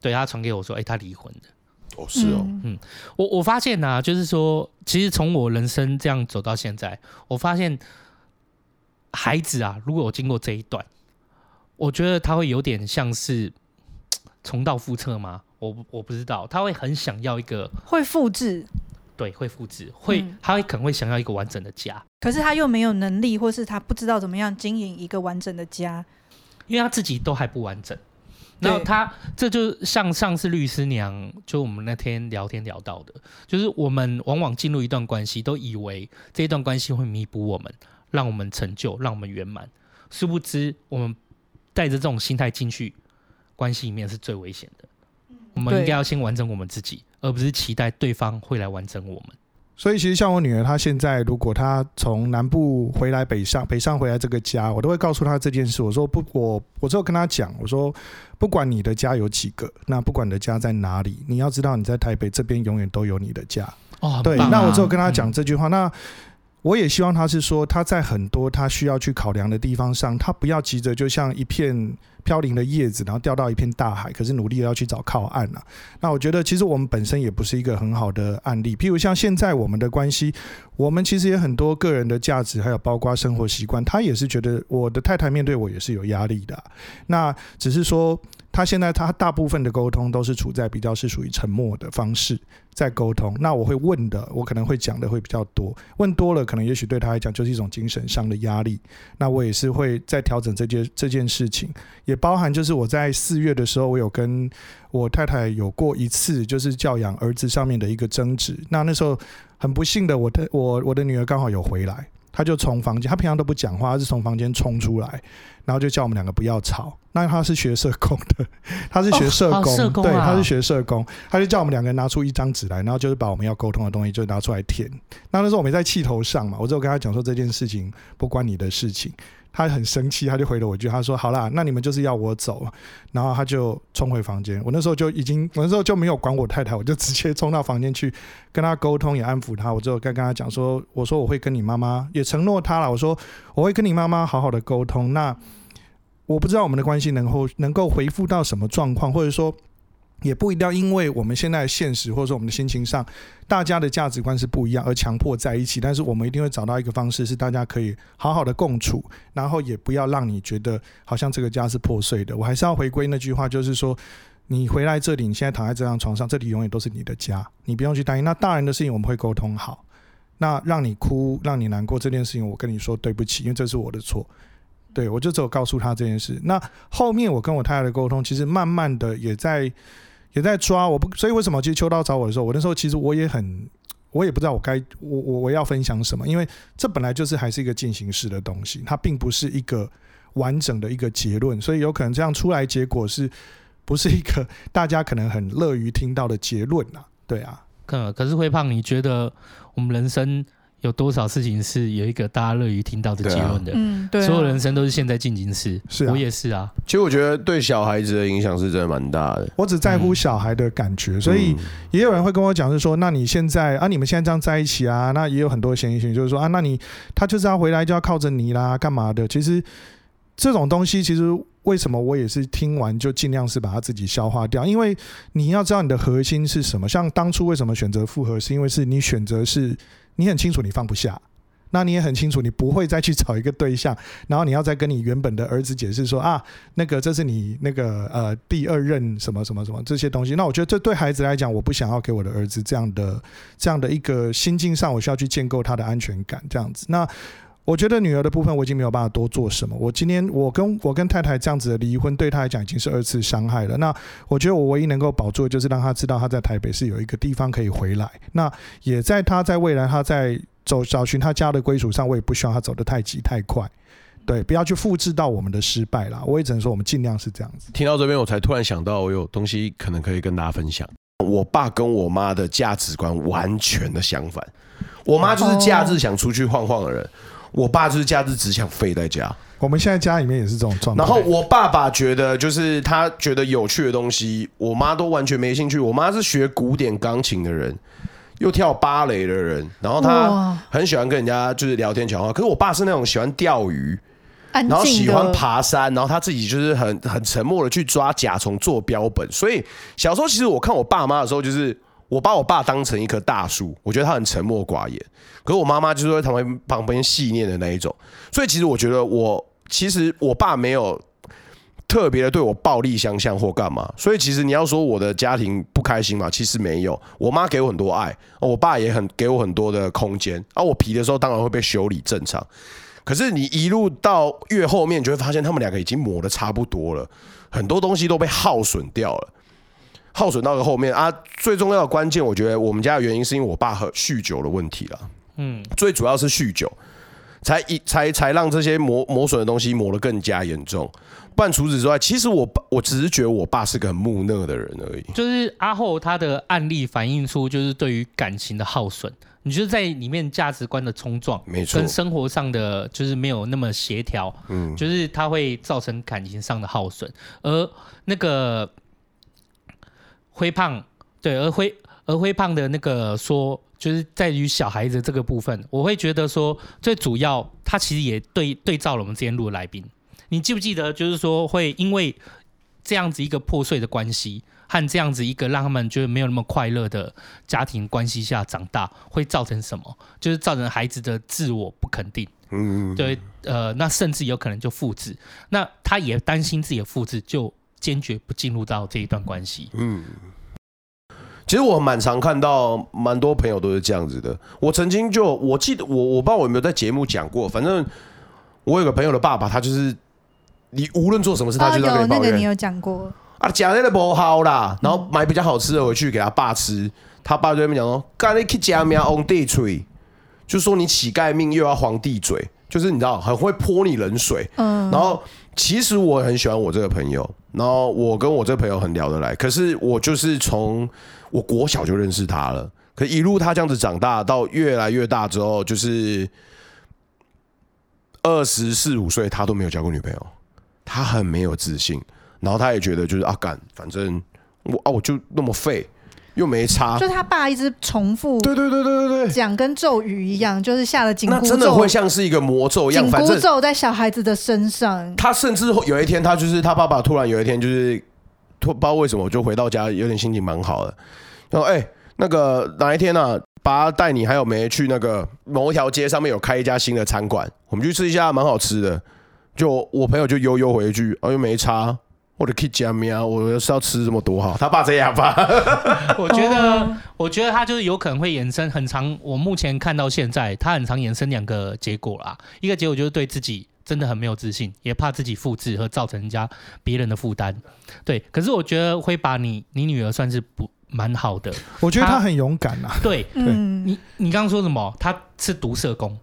对她传给我说，哎、欸，他离婚了。
哦，是哦，
嗯，我我发现呢、啊，就是说，其实从我人生这样走到现在，我发现孩子啊，如果我经过这一段，我觉得他会有点像是 *tsk* 重蹈覆辙吗？我我不知道，他会很想要一个
会复制。
对，会复制，会，他会可能会想要一个完整的家，
可是他又没有能力，或是他不知道怎么样经营一个完整的家，
因为他自己都还不完整。然后他这就像上次律师娘，就我们那天聊天聊到的，就是我们往往进入一段关系，都以为这一段关系会弥补我们，让我们成就，让我们圆满。殊不知，我们带着这种心态进去关系里面是最危险的。我们应该要先完整我们自己。而不是期待对方会来完整我们。
所以其实像我女儿，她现在如果她从南部回来北上，北上回来这个家，我都会告诉她这件事。我说不，我我之后跟她讲，我说不管你的家有几个，那不管你的家在哪里，你要知道你在台北这边永远都有你的家。
哦，
对。
啊、
那我之后跟她讲这句话，嗯、那我也希望他是说，他在很多他需要去考量的地方上，他不要急着就像一片。飘零的叶子，然后掉到一片大海，可是努力要去找靠岸了。那我觉得，其实我们本身也不是一个很好的案例。譬如像现在我们的关系，我们其实也很多个人的价值，还有包括生活习惯，他也是觉得我的太太面对我也是有压力的。那只是说。他现在他大部分的沟通都是处在比较是属于沉默的方式在沟通。那我会问的，我可能会讲的会比较多，问多了可能也许对他来讲就是一种精神上的压力。那我也是会在调整这件这件事情，也包含就是我在四月的时候，我有跟我太太有过一次就是教养儿子上面的一个争执。那那时候很不幸的，我的我我的女儿刚好有回来。她就从房间，她平常都不讲话，她是从房间冲出来，然后就叫我们两个不要吵。那她是学社工的，她是学社工，*laughs* 哦社工啊、对，她是学社工，她就叫我们两个人拿出一张纸来，然后就是把我们要沟通的东西就拿出来填。那那时候我没在气头上嘛，我就跟她讲说这件事情不关你的事情。他很生气，他就回了我一句，他说：“好啦，那你们就是要我走。”然后他就冲回房间。我那时候就已经，我那时候就没有管我太太，我就直接冲到房间去跟他沟通，也安抚他。我就跟跟他讲说：“我说我会跟你妈妈，也承诺他了。我说我会跟你妈妈好好的沟通。那我不知道我们的关系能够能够恢复到什么状况，或者说。”也不一定要因为我们现在的现实或者说我们的心情上，大家的价值观是不一样而强迫在一起。但是我们一定会找到一个方式，是大家可以好好的共处，然后也不要让你觉得好像这个家是破碎的。我还是要回归那句话，就是说，你回来这里，你现在躺在这张床上，这里永远都是你的家，你不用去担心。那大人的事情我们会沟通好。那让你哭、让你难过这件事情，我跟你说对不起，因为这是我的错。对，我就只有告诉他这件事。那后面我跟我太太的沟通，其实慢慢的也在。也在抓我不，所以为什么其实秋刀找我的时候，我那时候其实我也很，我也不知道我该我我我要分享什么，因为这本来就是还是一个进行式的东西，它并不是一个完整的一个结论，所以有可能这样出来结果是不是一个大家可能很乐于听到的结论啊？对啊，
可可是会胖，你觉得我们人生？有多少事情是有一个大家乐于听到的结论的？嗯，对，所有人生都是现在进行式。是啊，我也是啊。
其实我觉得对小孩子的影响是真的蛮大的。
我只在乎小孩的感觉，所以也有人会跟我讲，是说，那你现在啊，你们现在这样在一起啊，那也有很多嫌疑性，就是说啊，那你他就是要回来就要靠着你啦，干嘛的？其实这种东西，其实为什么我也是听完就尽量是把它自己消化掉，因为你要知道你的核心是什么。像当初为什么选择复合，是因为是你选择是。你很清楚，你放不下，那你也很清楚，你不会再去找一个对象，然后你要再跟你原本的儿子解释说啊，那个这是你那个呃第二任什么什么什么这些东西。那我觉得这对孩子来讲，我不想要给我的儿子这样的这样的一个心境上，我需要去建构他的安全感，这样子。那我觉得女儿的部分我已经没有办法多做什么。我今天我跟我跟太太这样子的离婚，对她来讲已经是二次伤害了。那我觉得我唯一能够保住的就是让她知道她在台北是有一个地方可以回来。那也在她在未来她在。走找寻她家的归属上，我也不希望她走得太急太快，对，不要去复制到我们的失败啦。我也只能说，我们尽量是这样子。
听到这边，我才突然想到，我有东西可能可以跟大家分享。我爸跟我妈的价值观完全的相反。我妈就是假日想出去晃晃的人，我爸就是假日只想废在家。
我们现在家里面也是这种状态。
然后我爸爸觉得，就是他觉得有趣的东西，我妈都完全没兴趣。我妈是学古典钢琴的人。又跳芭蕾的人，然后她很喜欢跟人家就是聊天讲话。可是我爸是那种喜欢钓鱼，然后喜欢爬山，然后他自己就是很很沉默的去抓甲虫做标本。所以小时候其实我看我爸妈的时候，就是我把我爸当成一棵大树，我觉得他很沉默寡言。可是我妈妈就是在旁边旁边细念的那一种。所以其实我觉得我其实我爸没有。特别的对我暴力相向或干嘛，所以其实你要说我的家庭不开心嘛，其实没有。我妈给我很多爱，我爸也很给我很多的空间。而我皮的时候当然会被修理，正常。可是你一路到越后面，就会发现他们两个已经磨得差不多了，很多东西都被耗损掉了，耗损到了后面啊。最重要的关键，我觉得我们家的原因是因为我爸和酗酒的问题了。嗯，最主要是酗酒，才一才才让这些磨磨损的东西磨得更加严重。不然除此之外，其实我我只是觉得我爸是个很木讷的人而已。
就是阿后他的案例反映出，就是对于感情的耗损，你就是在里面价值观的冲撞，
没错，
跟生活上的就是没有那么协调，嗯，就是它会造成感情上的耗损。而那个灰胖，对，而灰而灰胖的那个说，就是在于小孩子这个部分，我会觉得说，最主要他其实也对对照了我们之前录的来宾。你记不记得，就是说会因为这样子一个破碎的关系，和这样子一个让他们觉得没有那么快乐的家庭关系下长大，会造成什么？就是造成孩子的自我不肯定。嗯，对，呃，那甚至有可能就复制。那他也担心自己的复制，就坚决不进入到这一段关系。嗯，
其实我蛮常看到，蛮多朋友都是这样子的。我曾经就我记得我我不知道我有没有在节目讲过，反正我有个朋友的爸爸，他就是。你无论做什么事，他就在跟你抱怨。
哦、那个你有讲过
啊，讲那个不好啦，然后买比较好吃的回去给他爸吃，他爸就在那边讲说：“干你去家命皇帝嘴，就说你乞丐命又要皇帝嘴，就是你知道很会泼你冷水。”嗯，然后其实我很喜欢我这个朋友，然后我跟我这朋友很聊得来，可是我就是从我国小就认识他了，可一路他这样子长大到越来越大之后，就是二十四五岁，他都没有交过女朋友。他很没有自信，然后他也觉得就是啊，干，反正我啊，我就那么废，又没差。
就他爸一直重复，
对对对对对对，讲
跟咒语一样，就是下了紧箍咒，
那真的会像是一个魔咒一样，
紧箍咒在小孩子的身上。
他甚至有一天，他就是他爸爸突然有一天就是，突不知道为什么，就回到家，有点心情蛮好的。然后哎，那个哪一天啊，爸带你还有没去那个某一条街上面有开一家新的餐馆，我们去吃一下，蛮好吃的。就我朋友就悠悠回一句，哦，又没差，我的 kid 加啊，我是要吃这么多哈，他爸这样吧？*laughs*
我觉得，我觉得他就是有可能会衍生很长。我目前看到现在，他很常衍生两个结果啦。一个结果就是对自己真的很没有自信，也怕自己复制和造成人家别人的负担。对，可是我觉得会把你你女儿算是不蛮好的。
我觉得她很勇敢啊。
对，对，你你刚刚说什么？她是读社工。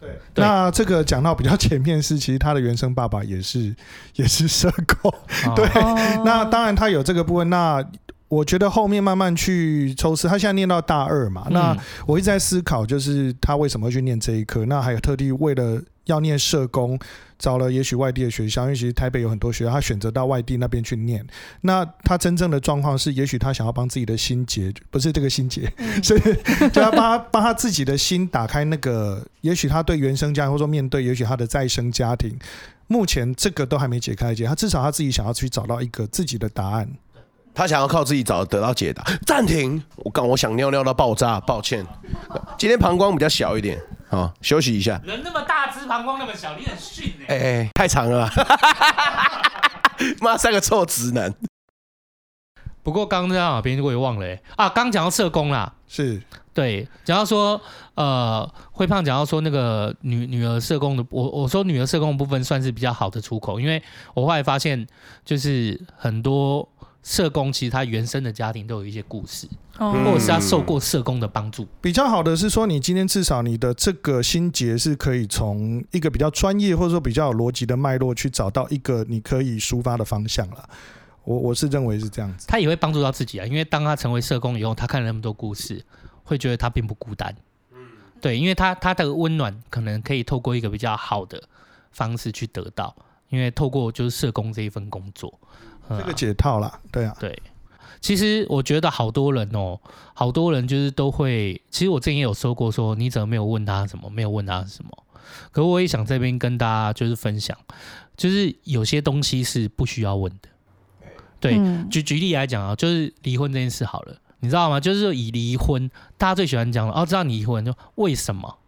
对，那这个讲到比较前面是，其实他的原生爸爸也是 *laughs* 也是社工，哦、对。那当然他有这个部分，那我觉得后面慢慢去抽丝，他现在念到大二嘛，嗯、那我一直在思考，就是他为什么会去念这一科，那还有特地为了。要念社工，找了也许外地的学校，因为其实台北有很多学校，他选择到外地那边去念。那他真正的状况是，也许他想要帮自己的心结，不是这个心结，嗯、所以 *laughs* 就要帮他帮他自己的心打开那个。也许他对原生家庭，或者说面对也许他的再生家庭，目前这个都还没解开解。他至少他自己想要去找到一个自己的答案。
他想要靠自己找得到解答。暂停，我刚我想尿尿到爆炸，抱歉，今天膀胱比较小一点。好，休息一下。
人那么大只，膀胱那么小，你很逊哎、
欸欸！太长了，*laughs* 妈，三个臭直男。
不过刚刚在哪边我也忘了、欸、啊，刚讲到社工啦，
是
对，讲到说呃，灰胖讲到说那个女女儿社工的，我我说女儿社工的部分算是比较好的出口，因为我后来发现就是很多。社工其实他原生的家庭都有一些故事，或者是他受过社工的帮助。
比较好的是说，你今天至少你的这个心结是可以从一个比较专业或者说比较有逻辑的脉络去找到一个你可以抒发的方向了。我我是认为是这样子。
他也会帮助到自己啊，因为当他成为社工以后，他看了那么多故事，会觉得他并不孤单。嗯对，因为他他的温暖可能可以透过一个比较好的方式去得到，因为透过就是社工这一份工作。
这个解套啦，对啊，
对，其实我觉得好多人哦，好多人就是都会，其实我之前也有说过，说你怎么没有问他什么，没有问他什么，可我也想这边跟大家就是分享，就是有些东西是不需要问的，对，举举例来讲啊，就是离婚这件事好了，你知道吗？就是以离婚，大家最喜欢讲哦，知道你离婚就为什么？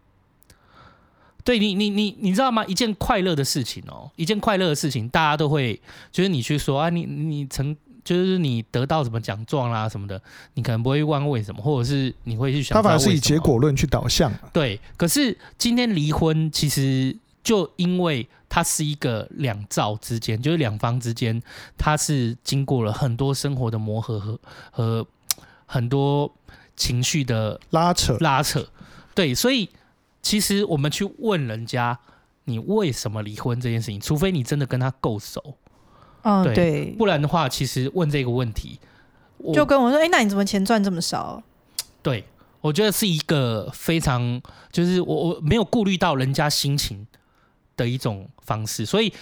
对你，你，你，你知道吗？一件快乐的事情哦，一件快乐的事情，大家都会就是你去说啊，你你成就是你得到什么奖状啦什么的，你可能不会问为什么，或者是你会去想。
他反而是以结果论去导向。
对，可是今天离婚，其实就因为它是一个两造之间，就是两方之间，它是经过了很多生活的磨合和和很多情绪的
拉扯
拉扯。对，所以。其实我们去问人家，你为什么离婚这件事情，除非你真的跟他够熟，
嗯，对，
不然的话，其实问这个问题，
就跟我说，哎，那你怎么钱赚这么少？
对，我觉得是一个非常，就是我我没有顾虑到人家心情的一种方式，所以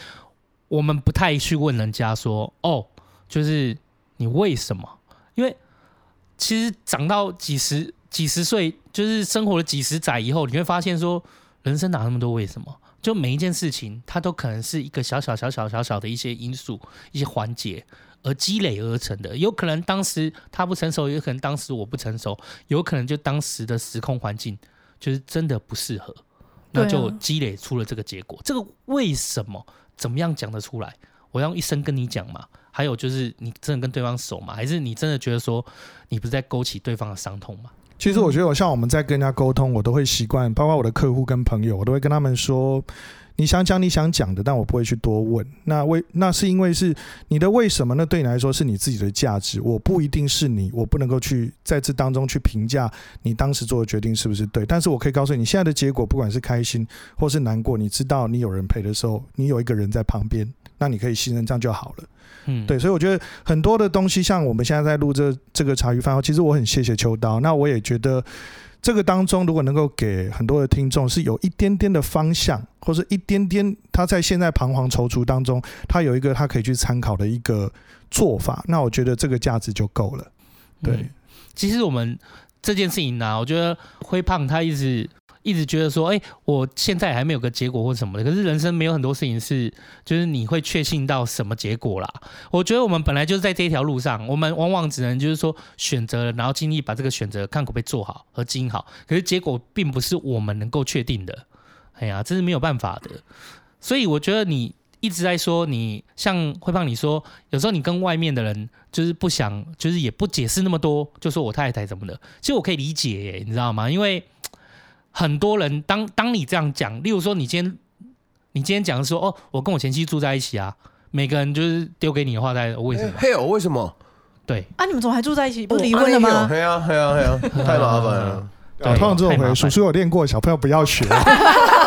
我们不太去问人家说，哦，就是你为什么？因为其实长到几十。几十岁就是生活了几十载以后，你会发现说，人生哪那么多为什么？就每一件事情，它都可能是一个小小小小小小的一些因素、一些环节而积累而成的。有可能当时他不成熟，有可能当时我不成熟，有可能就当时的时空环境就是真的不适合，那就积累出了这个结果。这个为什么？怎么样讲得出来？我要一生跟你讲嘛？还有就是你真的跟对方熟吗？还是你真的觉得说你不是在勾起对方的伤痛吗？
其实我觉得，我像我们在跟人家沟通，我都会习惯，包括我的客户跟朋友，我都会跟他们说，你想讲你想讲的，但我不会去多问。那为那是因为是你的为什么？那对你来说是你自己的价值，我不一定是你，我不能够去在这当中去评价你当时做的决定是不是对。但是我可以告诉你，现在的结果，不管是开心或是难过，你知道你有人陪的时候，你有一个人在旁边，那你可以信任，这样就好了。嗯，对，所以我觉得很多的东西，像我们现在在录这这个茶余饭后，其实我很谢谢秋刀。那我也觉得这个当中，如果能够给很多的听众是有一点点的方向，或是一点点他在现在彷徨踌躇当中，他有一个他可以去参考的一个做法，那我觉得这个价值就够了。对，嗯，
其实我们这件事情呢，啊，我觉得灰胖他一直。一直觉得说，哎、我现在还没有个结果或什么的。可是人生没有很多事情是，就是你会确信到什么结果啦。我觉得我们本来就是在这一条路上，我们往往只能就是说选择，然后尽力把这个选择看可不可以做好和经营好。可是结果并不是我们能够确定的。哎呀，这是没有办法的。所以我觉得你一直在说，你像会胖你说，有时候你跟外面的人就是不想，就是也不解释那么多，就说我太太怎么的。其实我可以理解耶，你知道吗？因为。很多人当当你这样讲，例如说你今天你今天讲的说哦，我跟我前妻住在一起啊，每个人就是丢给你的话在为什么？
嘿哦，为什么？
对
啊，你们怎么还住在一起？不是离婚了吗？
嘿啊，嘿啊，嘿啊，太麻烦了。*laughs*
通常这种回叔叔有练过，小朋友不要学。*laughs*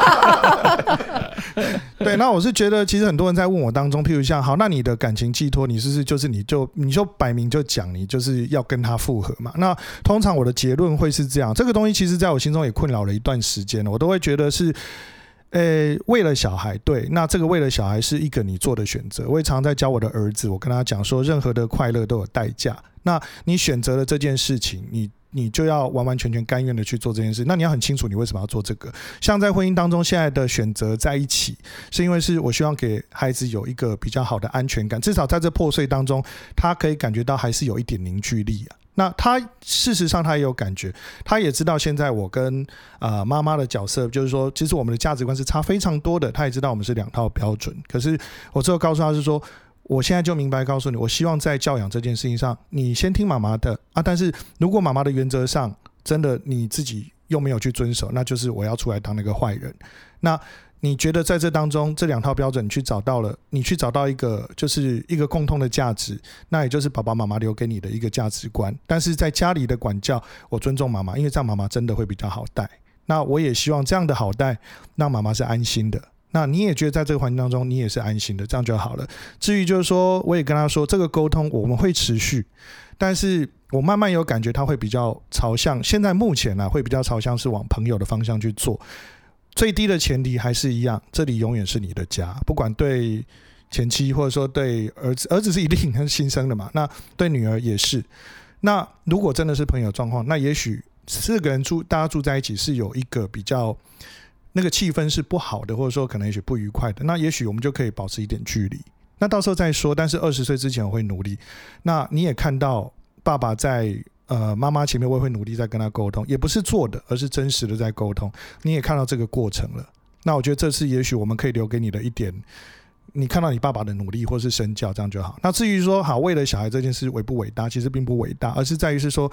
*laughs* 对，那我是觉得，其实很多人在问我当中，譬如像，好，那你的感情寄托，你是不是就是你就你就摆明就讲，你就是要跟他复合嘛？那通常我的结论会是这样，这个东西其实在我心中也困扰了一段时间了，我都会觉得是，呃，为了小孩，对，那这个为了小孩是一个你做的选择。我也常在教我的儿子，我跟他讲说，任何的快乐都有代价，那你选择了这件事情，你。你就要完完全全甘愿的去做这件事，那你要很清楚你为什么要做这个。像在婚姻当中，现在的选择在一起，是因为是我希望给孩子有一个比较好的安全感，至少在这破碎当中，他可以感觉到还是有一点凝聚力啊。那他事实上他也有感觉，他也知道现在我跟啊妈妈的角色，就是说，其实我们的价值观是差非常多的。他也知道我们是两套标准，可是我最后告诉他是说，我现在就明白告诉你，我希望在教养这件事情上，你先听妈妈的啊。但是如果妈妈的原则上真的你自己又没有去遵守，那就是我要出来当那个坏人。那你觉得在这当中，这两套标准你去找到了，你去找到一个就是一个共通的价值，那也就是爸爸妈妈留给你的一个价值观。但是在家里的管教，我尊重妈妈，因为这样妈妈真的会比较好带。那我也希望这样的好带，让妈妈是安心的。那你也觉得在这个环境当中，你也是安心的，这样就好了。至于就是说，我也跟他说，这个沟通我们会持续，但是我慢慢有感觉他会比较朝向，现在目前呢、会比较朝向是往朋友的方向去做。最低的前提还是一样，这里永远是你的家，不管对前妻或者说对儿子，儿子是一定是新生的嘛，那对女儿也是。那如果真的是朋友状况，那也许四个人住，大家住在一起是有一个比较那个气氛是不好的，或者说可能也许不愉快的，那也许我们就可以保持一点距离。那到时候再说，但是二十岁之前我会努力。那你也看到爸爸在。呃，妈妈前面我也会努力在跟他沟通，也不是做的，而是真实的在沟通。你也看到这个过程了，那我觉得这次也许我们可以留给你的一点，你看到你爸爸的努力或是身教，这样就好。那至于说好为了小孩这件事伟不伟大，其实并不伟大，而是在于是说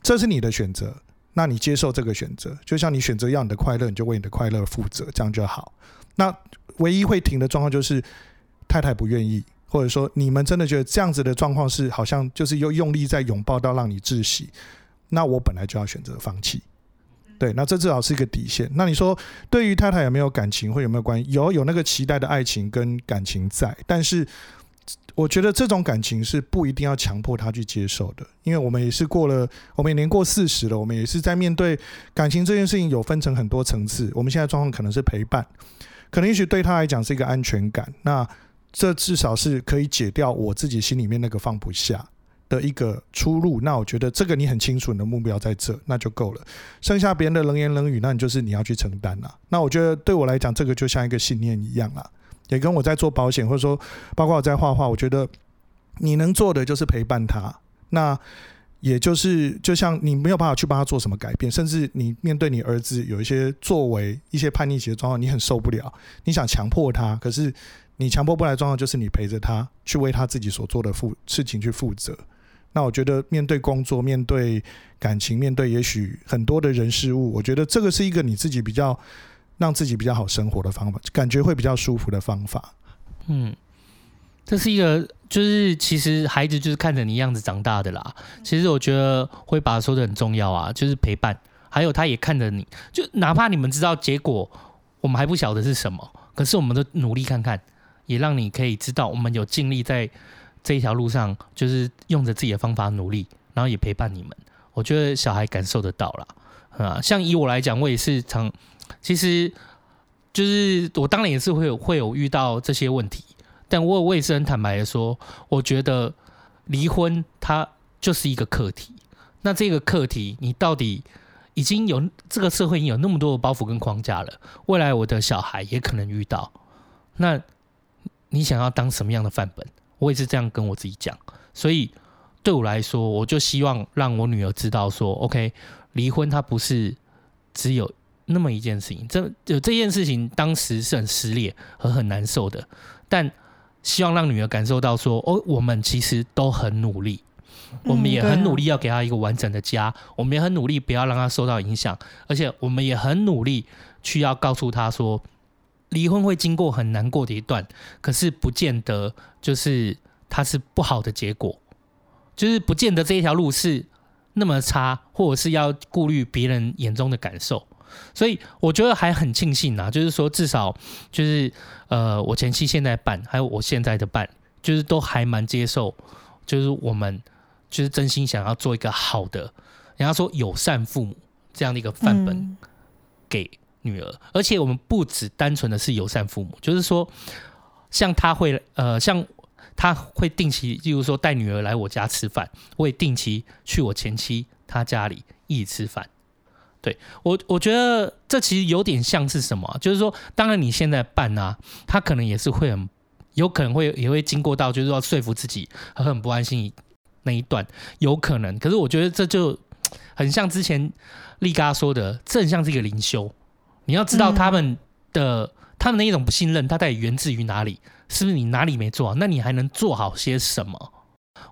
这是你的选择，那你接受这个选择，就像你选择要你的快乐，你就为你的快乐负责，这样就好。那唯一会停的状况就是太太不愿意。或者说，你们真的觉得这样子的状况是好像就是又用力在拥抱到让你窒息，那我本来就要选择放弃。对，那这至少是一个底线。那你说，对于太太有没有感情，会有没有关系？有，有那个期待的爱情跟感情在，但是我觉得这种感情是不一定要强迫他去接受的，因为我们也是过了，我们也年过四十了，我们也是在面对感情这件事情，有分成很多层次。我们现在状况可能是陪伴，可能也许对他来讲是一个安全感。那这至少是可以解掉我自己心里面那个放不下的一个出路。那我觉得这个你很清楚，你的目标在这，那就够了。剩下别人的冷言冷语，那你就是你要去承担了。那我觉得对我来讲，这个就像一个信念一样了，也跟我在做保险，或者说包括我在画画，我觉得你能做的就是陪伴他。那也就是就像你没有办法去帮他做什么改变，甚至你面对你儿子有一些作为、一些叛逆期的状况，你很受不了，你想强迫他，可是。你强迫不来状况，就是你陪着他去为他自己所做的负事情去负责。那我觉得面对工作、面对感情、面对也许很多的人事物，我觉得这个是一个你自己比较让自己比较好生活的方法，感觉会比较舒服的方法。
嗯，这是一个，就是其实孩子就是看着你样子长大的啦。其实我觉得会把他说的很重要啊，就是陪伴，还有他也看着你，就哪怕你们知道结果，我们还不晓得是什么，可是我们都努力看看。也让你可以知道，我们有尽力在这一条路上，就是用着自己的方法努力，然后也陪伴你们。我觉得小孩感受得到了啊。像以我来讲，我也是常，其实就是我当然也是会有会有遇到这些问题，但我我也是很坦白的说，我觉得离婚它就是一个课题。那这个课题，你到底已经有这个社会已经有那么多的包袱跟框架了，未来我的小孩也可能遇到，那。你想要当什么样的范本？我也是这样跟我自己讲。所以对我来说，我就希望让我女儿知道说，OK，离婚它不是只有那么一件事情。这就这件事情当时是很撕裂和很难受的，但希望让女儿感受到说，哦，我们其实都很努力，我们也很努力要给她一个完整的家，我们也很努力不要让她受到影响，而且我们也很努力去要告诉她说。离婚会经过很难过的一段，可是不见得就是它是不好的结果，就是不见得这一条路是那么差，或者是要顾虑别人眼中的感受。所以我觉得还很庆幸啊，就是说至少就是呃，我前妻现在办，还有我现在的办，就是都还蛮接受，就是我们就是真心想要做一个好的，人家说友善父母这样的一个范本给。女儿，而且我们不只单纯的是友善父母，就是说，像他会呃，像他会定期，例如说带女儿来我家吃饭，我也定期去我前妻他家里一起吃饭。对我，我觉得这其实有点像是什么，就是说，当然你现在办啊，他可能也是会很有可能会也会经过到，就是说说服自己，很很不安心，那一段，有可能。可是我觉得这就很像之前丽嘎说的，这很像是一个灵修。你要知道他们的、嗯、他们的一种不信任，它到底源自于哪里？是不是你哪里没做好？那你还能做好些什么？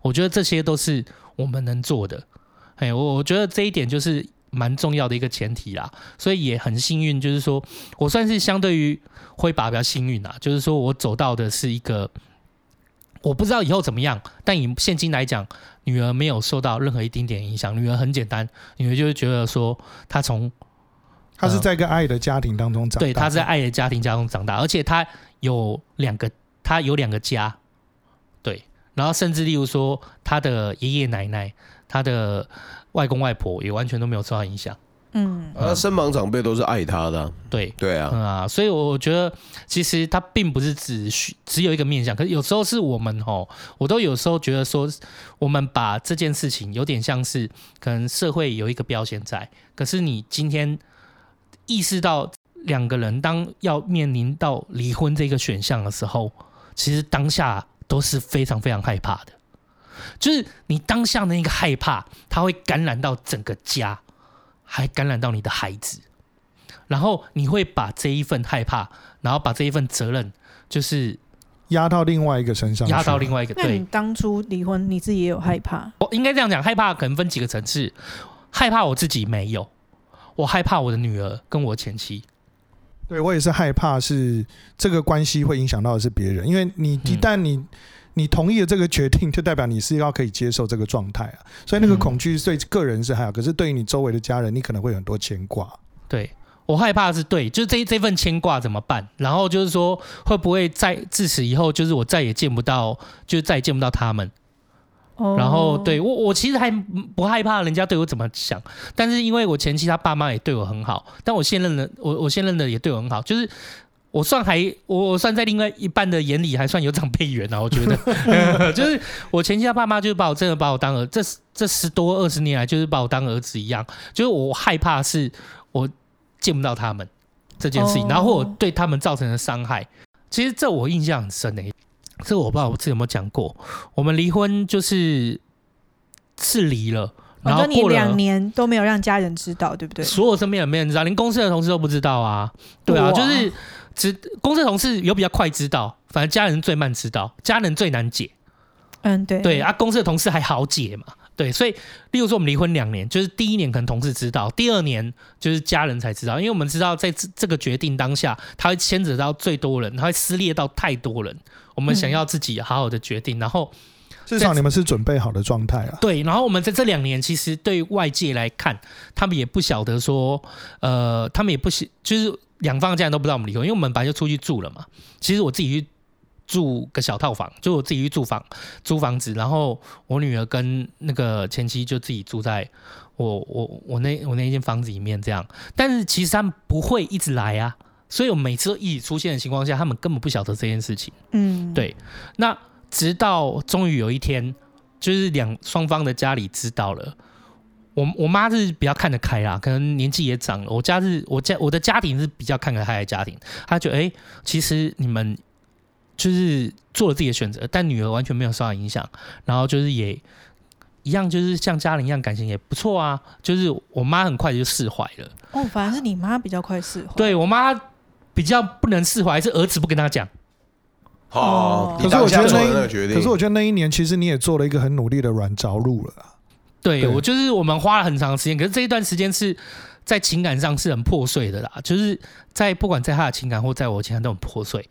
我觉得这些都是我们能做的。哎，我我觉得这一点就是蛮重要的一个前提啦。所以也很幸运，就是说我算是相对于灰爸比较幸运啦。就是说我走到的是一个，我不知道以后怎么样，但以现今来讲，女儿没有受到任何一丁点影响。女儿很简单，女儿就是觉得说她从
她是在一个爱的家庭当中长大，
对，她在爱的家庭当中长大，而且她有两个。她有两个家，对，然后甚至例如说，她的爷爷奶奶、他的外公外婆也完全都没有受到影响。
嗯，啊，身旁长辈都是爱他的，
对
对啊，
嗯啊，所以我觉得其实他并不是只需只有一个面向，可是有时候是我们哦，我都有时候觉得说，我们把这件事情有点像是可能社会有一个标签在，可是你今天意识到两个人当要面临到离婚这个选项的时候。其实当下都是非常非常害怕的，就是你当下的那个害怕，它会感染到整个家，还感染到你的孩子，然后你会把这一份害怕，然后把这一份责任，就是
压到另外一个身上，
压到另外一个。对，
你当初离婚，你自己也有害怕？
我应该这样讲，害怕可能分几个层次，害怕我自己没有，我害怕我的女儿跟我前妻。
对，我也是害怕，是这个关系会影响到的是别人，因为你一旦你、嗯、你同意了这个决定，就代表你是要可以接受这个状态啊，*laughs* 所以那个恐惧对个人是还好，可是对于你周围的家人，你可能会有很多牵挂。
对，我害怕的是对，就是这这份牵挂怎么办？然后就是说，会不会在自此以后，就是我再也见不到，就是再也见不到他们。然后对我，我其实还不害怕人家对我怎么想，但是因为我前妻他爸妈也对我很好，但我现任的我我现任的也对我很好，就是我算还我我算在另外一半的眼里还算有长辈缘啊，我觉得，*laughs* 就是我前妻他爸妈就是把我真的把我当儿，这这十多二十年来就是把我当儿子一样，就是我害怕是我见不到他们这件事情，然后我对他们造成的伤害，其实这我印象很深的、欸。这我不知道我自己有没有讲过，我们离婚就是是离了，然后
你两年都没有让家人知道，对不对？
所有身边人没人知道，连公司的同事都不知道啊。对啊，就是只公司的同事有比较快知道，反正家人最慢知道，家人最难解。
嗯，对
对啊，公司的同事还好解嘛。对，所以例如说我们离婚两年，就是第一年可能同事知道，第二年就是家人才知道，因为我们知道在这这个决定当下，他会牵扯到最多人，他会撕裂到太多人。我们想要自己好好的决定，嗯、然后
至少你们是准备好的状态啊。
对，然后我们在这两年，其实对外界来看，他们也不晓得说，呃，他们也不晓，就是两方家人都不知道我们离婚，因为我们本来就出去住了嘛。其实我自己去。住个小套房，就我自己去住房租房子，然后我女儿跟那个前妻就自己住在我我我那我那间房子里面这样。但是其实他们不会一直来啊，所以我每次都一起出现的情况下，他们根本不晓得这件事情。嗯，对。那直到终于有一天，就是两双方的家里知道了，我我妈是比较看得开啦，可能年纪也长了。我家是我家我的家庭是比较看得开的家庭，她觉得哎、欸，其实你们。就是做了自己的选择，但女儿完全没有受到影响，然后就是也一样，就是像家人一样，感情也不错啊。就是我妈很快就释怀了。
哦，反而是你妈比较快释怀。
对，我妈比较不能释怀，是儿子不跟她讲。
哦，可是我觉得那，
可是我觉得那一年，其实你也做了一个很努力的软着陆了。
对，对我就是我们花了很长时间，可是这一段时间是在情感上是很破碎的啦，就是在不管在他的情感或在我情感都很破碎。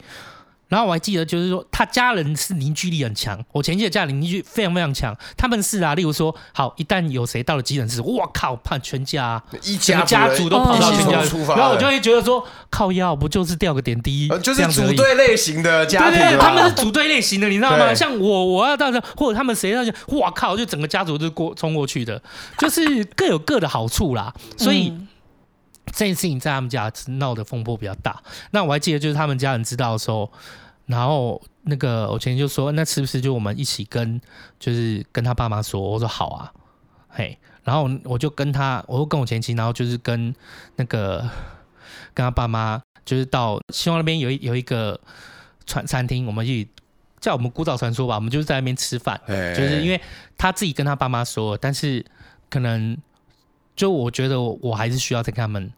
然后我还记得，就是说他家人是凝聚力很强。我前妻的家人凝聚非常非常强。他们是啊，例如说，好，一旦有谁到了急诊室，我靠，怕全家
一家
家族都跑到全家出发。然后我就会觉得说，靠药不就是掉个点滴，
就是组队类型的家庭。
对对，他们是组队类型的，你知道吗？像我，我要到这，或者他们谁到这，我靠，就整个家族都过冲过去的，就是各有各的好处啦。所以这件事情在他们家闹的风波比较大。那我还记得，就是他们家人知道的时候。然后那个我前妻就说：“那是不是就我们一起跟，就是跟他爸妈说？”我说：“好啊，嘿。”然后我就跟他，我就跟我前妻，然后就是跟那个跟他爸妈，就是到希望那边有一有一个餐餐厅，我们一起叫我们古早传说吧，我们就是在那边吃
饭，
就是因为他自己跟他爸妈说，但是可能就我觉得我还是需要再跟他们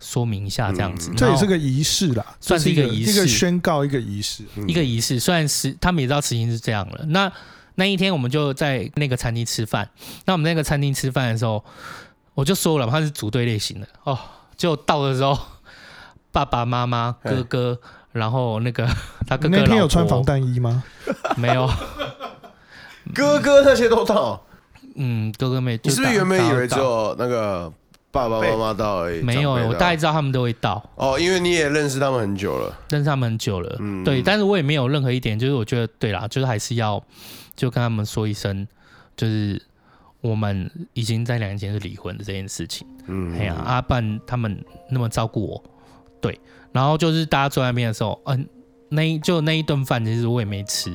说明一下这样子，
嗯、
这也是个仪式啦，
算是一个仪式，
一个宣告，一个仪式，
一个仪式。虽然是他们也知道事情是这样了，那那一天我们就在那个餐厅吃饭，那我们那个餐厅吃饭的时候，我就说了，他是组队类型的哦，就到的时候，*laughs* 爸爸妈妈、哥哥。然后那个他哥哥
那天有穿防弹衣吗？
没有，*laughs*
哥哥那些都到。
嗯，哥哥妹。
你是不是原本以为只有那个爸爸妈妈到而已？
没有，我大概知道他们都会到。
哦，因为你也认识他们很久了，
认识他们很久了。嗯，对，但是我也没有任何一点，就是我觉得对啦，就是还是要就跟他们说一声，就是我们已经在两年前是离婚的这件事情。嗯，哎呀，阿半他们那么照顾我，对。然后就是大家坐在那边的时候，嗯，那一就那一顿饭，其实我也没吃。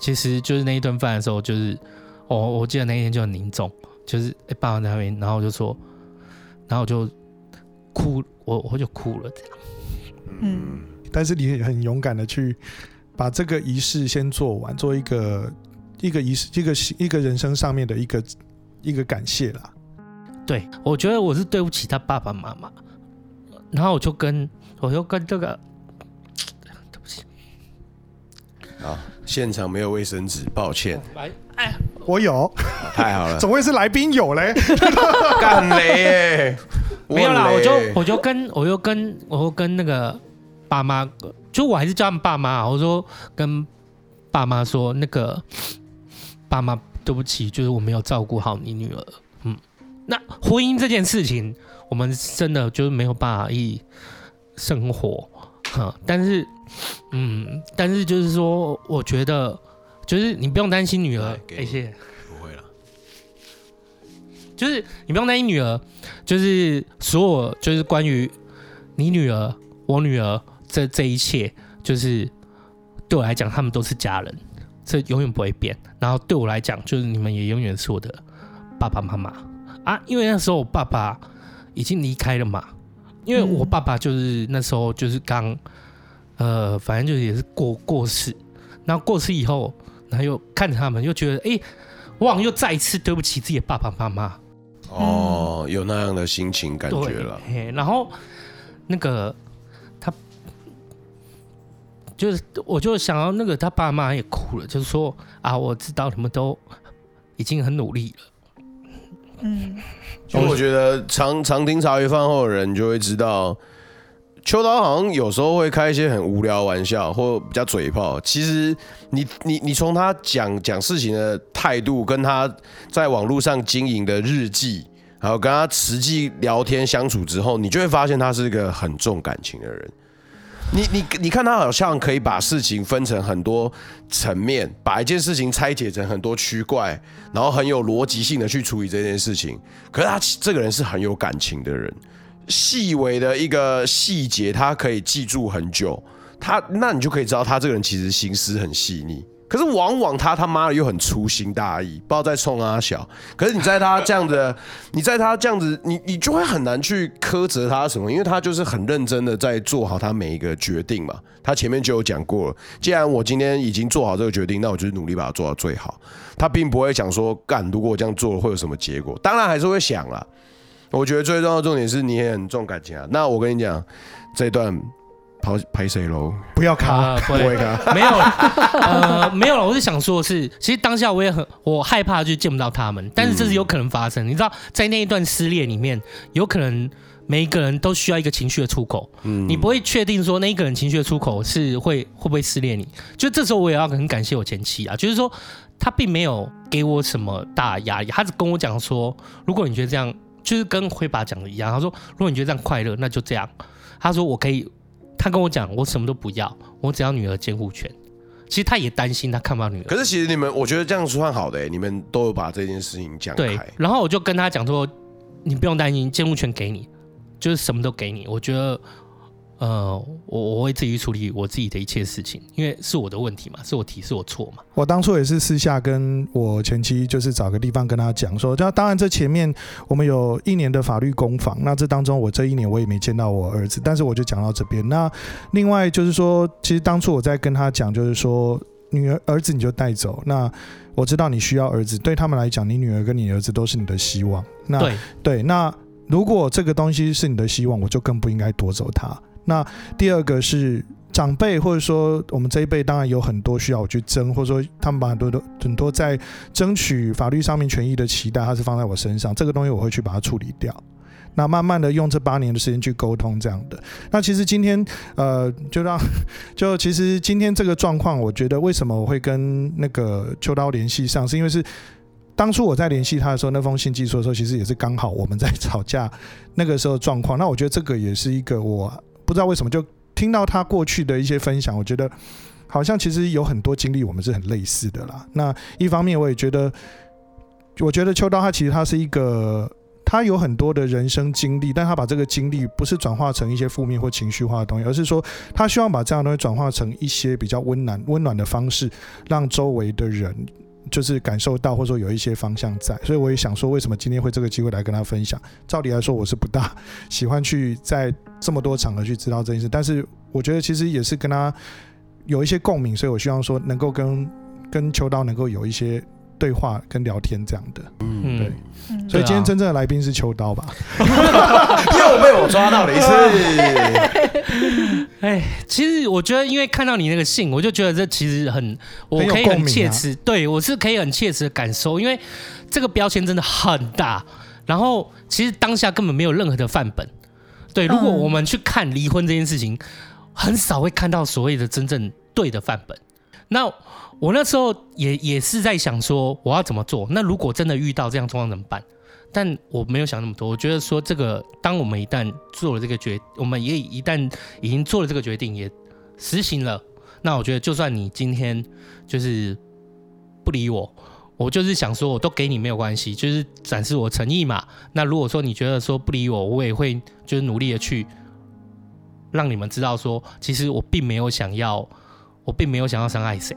其实就是那一顿饭的时候，就是我、哦、我记得那一天就很凝重，就是哎爸爸在那边，然后我就说，然后我就哭，我我就哭了这样。
嗯，但是你很勇敢的去把这个仪式先做完，做一个一个仪式，一个一个人生上面的一个一个感谢啦。
对，我觉得我是对不起他爸爸妈妈，然后我就跟。我就跟这个，对不起，
啊，现场没有卫生纸，抱歉。
来，哎，
我有，
太好了，
总会是来宾有嘞，
干雷耶，
没有啦，我就我就跟我就跟我就跟那个爸妈，就我还是叫他们爸妈，我说跟爸妈说那个爸妈对不起，就是我没有照顾好你女儿，嗯，那婚姻这件事情，我们真的就是没有办法一。生活，哈，但是，嗯，但是就是说，我觉得，就是你不用担心女儿，谢谢，
不会了，
就是你不用担心女儿，就是所有，就是关于你女儿、我女儿这这一切，就是对我来讲，他们都是家人，这永远不会变。然后对我来讲，就是你们也永远是我的爸爸妈妈啊，因为那时候我爸爸已经离开了嘛。因为我爸爸就是那时候就是刚，呃，反正就是也是过过世，然后过世以后，然后又看着他们，又觉得哎，我好像又再一次对不起自己的爸爸妈妈。
哦，有那样的心情感觉了。
嘿然后那个他就是，我就想到那个他爸妈也哭了，就是说啊，我知道你们都已经很努力了。
嗯。所以我觉得常常听茶余饭后的人就会知道，秋刀好像有时候会开一些很无聊玩笑，或比较嘴炮。其实你你你从他讲讲事情的态度，跟他在网络上经营的日记，还有跟他实际聊天相处之后，你就会发现他是一个很重感情的人。你你你看他好像可以把事情分成很多层面，把一件事情拆解成很多区块，然后很有逻辑性的去处理这件事情。可是他这个人是很有感情的人，细微的一个细节他可以记住很久。他那你就可以知道他这个人其实心思很细腻。可是往往他他妈的又很粗心大意，不知道在冲阿小。可是你在他这样的，*laughs* 你在他这样子，你你就会很难去苛责他什么，因为他就是很认真的在做好他每一个决定嘛。他前面就有讲过了，既然我今天已经做好这个决定，那我就是努力把它做到最好。他并不会想说干，如果我这样做了会有什么结果？当然还是会想啦。我觉得最重要的重点是你也很重感情啊。那我跟你讲，这一段。跑拍谁喽？不要卡，
呃、不会卡，*laughs* 没有了，呃，没有了。我是想说的是，其实当下我也很，我害怕就见不到他们，但是这是有可能发生。嗯、你知道，在那一段撕裂里面，有可能每一个人都需要一个情绪的出口。嗯，你不会确定说那一个人情绪的出口是会会不会撕裂你？就这时候我也要很感谢我前妻啊，就是说他并没有给我什么大压力，他只跟我讲说，如果你觉得这样，就是跟辉爸讲的一样，他说如果你觉得这样快乐，那就这样。他说我可以。他跟我讲，我什么都不要，我只要女儿监护权。其实他也担心他看不到女儿。
可是其实你们，我觉得这样算好的、欸，你们都有把这件事情讲开。
对，然后我就跟他讲说，你不用担心，监护权给你，就是什么都给你。我觉得。呃，我我会自己处理我自己的一切事情，因为是我的问题嘛，是我提，是我错嘛。
我当初也是私下跟我前妻，就是找个地方跟他讲说，这当然这前面我们有一年的法律攻防，那这当中我这一年我也没见到我儿子，但是我就讲到这边。那另外就是说，其实当初我在跟他讲，就是说，女儿儿子你就带走。那我知道你需要儿子，对他们来讲，你女儿跟你儿子都是你的希望。那
对
对，那如果这个东西是你的希望，我就更不应该夺走它。那第二个是。长辈或者说我们这一辈，当然有很多需要我去争，或者说他们把很多的很多在争取法律上面权益的期待，他是放在我身上，这个东西我会去把它处理掉。那慢慢的用这八年的时间去沟通这样的。那其实今天呃，就让 *laughs* 就其实今天这个状况，我觉得为什么我会跟那个秋刀联系上，是因为是当初我在联系他的时候，那封信寄出的时候，其实也是刚好我们在吵架那个时候状况。那我觉得这个也是一个我不知道为什么就。听到他过去的一些分享，我觉得好像其实有很多经历，我们是很类似的啦。那一方面，我也觉得，我觉得秋刀他其实他是一个，他有很多的人生经历，但他把这个经历不是转化成一些负面或情绪化的东西，而是说他希望把这样的东西转化成一些比较温暖、温暖的方式，让周围的人。就是感受到，或者说有一些方向在，所以我也想说，为什么今天会这个机会来跟他分享？照理来说，我是不大喜欢去在这么多场合去知道这件事，但是我觉得其实也是跟他有一些共鸣，所以我希望说能够跟跟秋刀能够有一些。对话跟聊天这样的，嗯，对，所以今天真正的来宾是秋刀吧？*laughs* 又
被我抓到了一次。*laughs*
哎，其实我觉得，因为看到你那个信，我就觉得这其实很，我可以很切实，对我是可以很切实的感受，因为这个标签真的很大。然后，其实当下根本没有任何的范本。对，如果我们去看离婚这件事情，很少会看到所谓的真正对的范本。那。我那时候也也是在想说，我要怎么做？那如果真的遇到这样状况怎么办？但我没有想那么多。我觉得说，这个当我们一旦做了这个决，我们也一旦已经做了这个决定，也实行了，那我觉得就算你今天就是不理我，我就是想说，我都给你没有关系，就是展示我诚意嘛。那如果说你觉得说不理我，我也会就是努力的去让你们知道说，其实我并没有想要，我并没有想要伤害谁。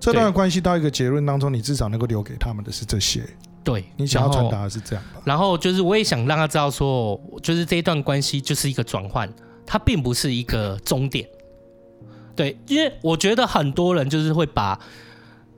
这段关系到一个结论当中，你至少能够留给他们的是这些。
对，
你想要传达的是这样吧。
然后就是，我也想让他知道说，就是这一段关系就是一个转换，它并不是一个终点。对，因为我觉得很多人就是会把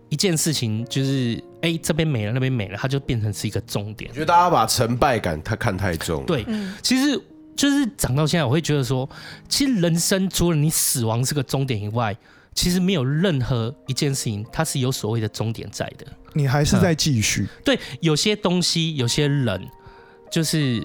一件事情，就是哎这边没了，那边没了，它就变成是一个终点。
我觉得大家把成败感他看太重。
对，其实就是长到现在，我会觉得说，其实人生除了你死亡是个终点以外。其实没有任何一件事情，它是有所谓的终点在的。
你还是在继续。嗯。
对，有些东西，有些人，就是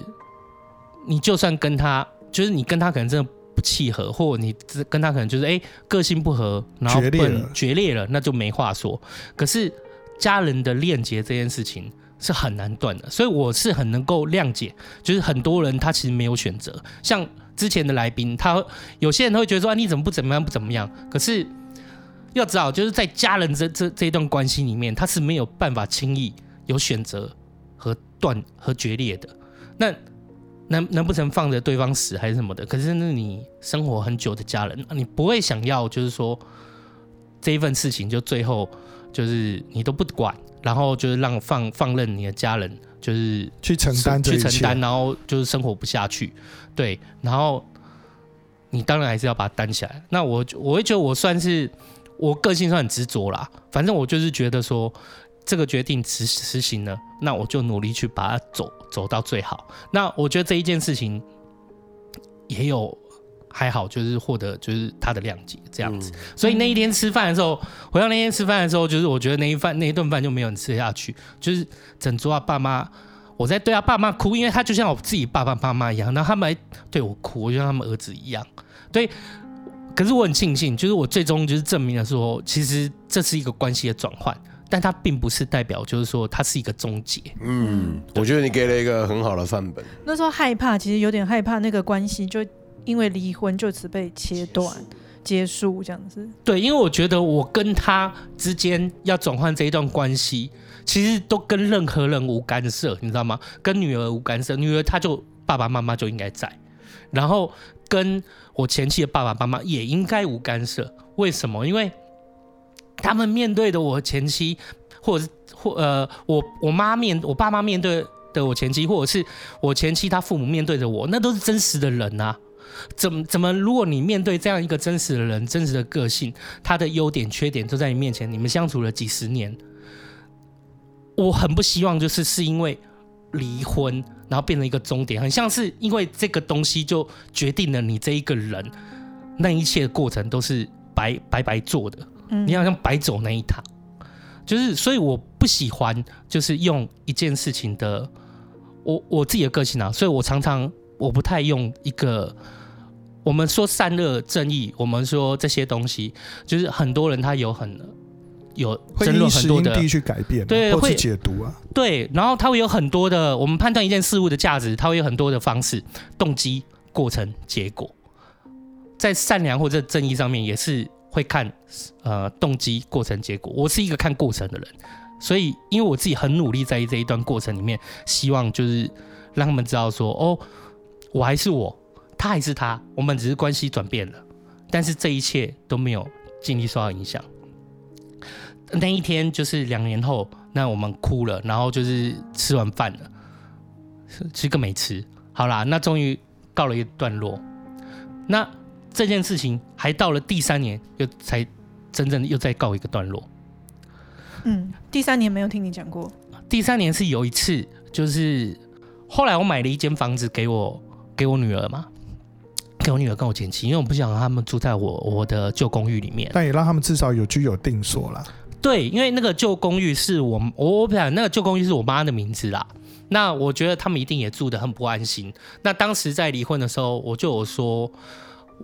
你就算跟他，就是你跟他可能真的不契合，或你跟他可能就是哎个性不合，然后决裂了，决裂了，那就没话说。可是家人的链接这件事情是很难断的，所以我是很能够谅解，就是很多人他其实没有选择，像之前的来宾，他有些人会觉得说啊，你怎么不怎么样不怎么样，可是。要知道，就是在家人这这这一段关系里面，他是没有办法轻易有选择和断和决裂的。那难难不成放着对方死还是什么的？可是那你生活很久的家人，你不会想要就是说这一份事情就最后就是你都不管，然后就是让放放任你的家人就是
去承担
去承担，然后就是生活不下去。对，然后你当然还是要把它担起来。那我我会觉得我算是。我个性算很执着啦，反正我就是觉得说，这个决定执实行了，那我就努力去把它走走到最好。那我觉得这一件事情也有还好，就是获得就是他的谅解这样子。所以那一天吃饭的时候，回到那天吃饭的时候，就是我觉得那一饭那一顿饭就没有人吃下去，就是整桌啊爸妈，我在对他爸妈哭，因为他就像我自己爸爸妈妈一样，然后他们还对我哭，我就像他们儿子一样，对。可是我很庆幸，就是我最终就是证明了说，其实这是一个关系的转换，但它并不是代表就是说它是一个终结。
嗯，我觉得你给了一个很好的范本。
那时候害怕，其实有点害怕那个关系就因为离婚就此被切断结束这样子。
对，因为我觉得我跟他之间要转换这一段关系，其实都跟任何人无干涉，你知道吗？跟女儿无干涉，女儿她就爸爸妈妈就应该在，然后。跟我前妻的爸爸妈妈也应该无干涉，为什么？因为他们面对的我前妻，或者是或呃，我我妈面我爸妈面对的我前妻，或者是我前妻他父母面对着我，那都是真实的人呐、啊。怎么怎么？如果你面对这样一个真实的人，真实的个性，他的优点缺点都在你面前，你们相处了几十年，我很不希望就是是因为离婚，然后变成一个终点，很像是因为这个东西就决定了你这一个人，那一切的过程都是白白白做的，你好像白走那一趟，就是所以我不喜欢就是用一件事情的。我我自己的个性啊，所以我常常我不太用一个我们说善恶正义，我们说这些东西，就是很多人他有很有争论很多的
去改变，
对，
会解读啊，
对，然后他会有很多的，我们判断一件事物的价值，他会有很多的方式，动机、过程、结果，在善良或者正义上面也是会看呃动机、过程、结果。我是一个看过程的人。所以，因为我自己很努力，在这一段过程里面，希望就是让他们知道说，哦，我还是我，他还是他，我们只是关系转变了，但是这一切都没有尽力受到影响。那一天就是两年后，那我们哭了，然后就是吃完饭了，吃个没吃。好啦，那终于告了一段落。那这件事情还到了第三年，又才真正又再告一个段落。
嗯，第三年没有听你讲过。
第三年是有一次，就是后来我买了一间房子给我给我女儿嘛，给我女儿跟我前妻，因为我不想让他们住在我我的旧公寓里面，
但也让他们至少有居有定所啦。
对，因为那个旧公寓是我我不想那个旧公寓是我妈的名字啦。那我觉得他们一定也住得很不安心。那当时在离婚的时候，我就有说，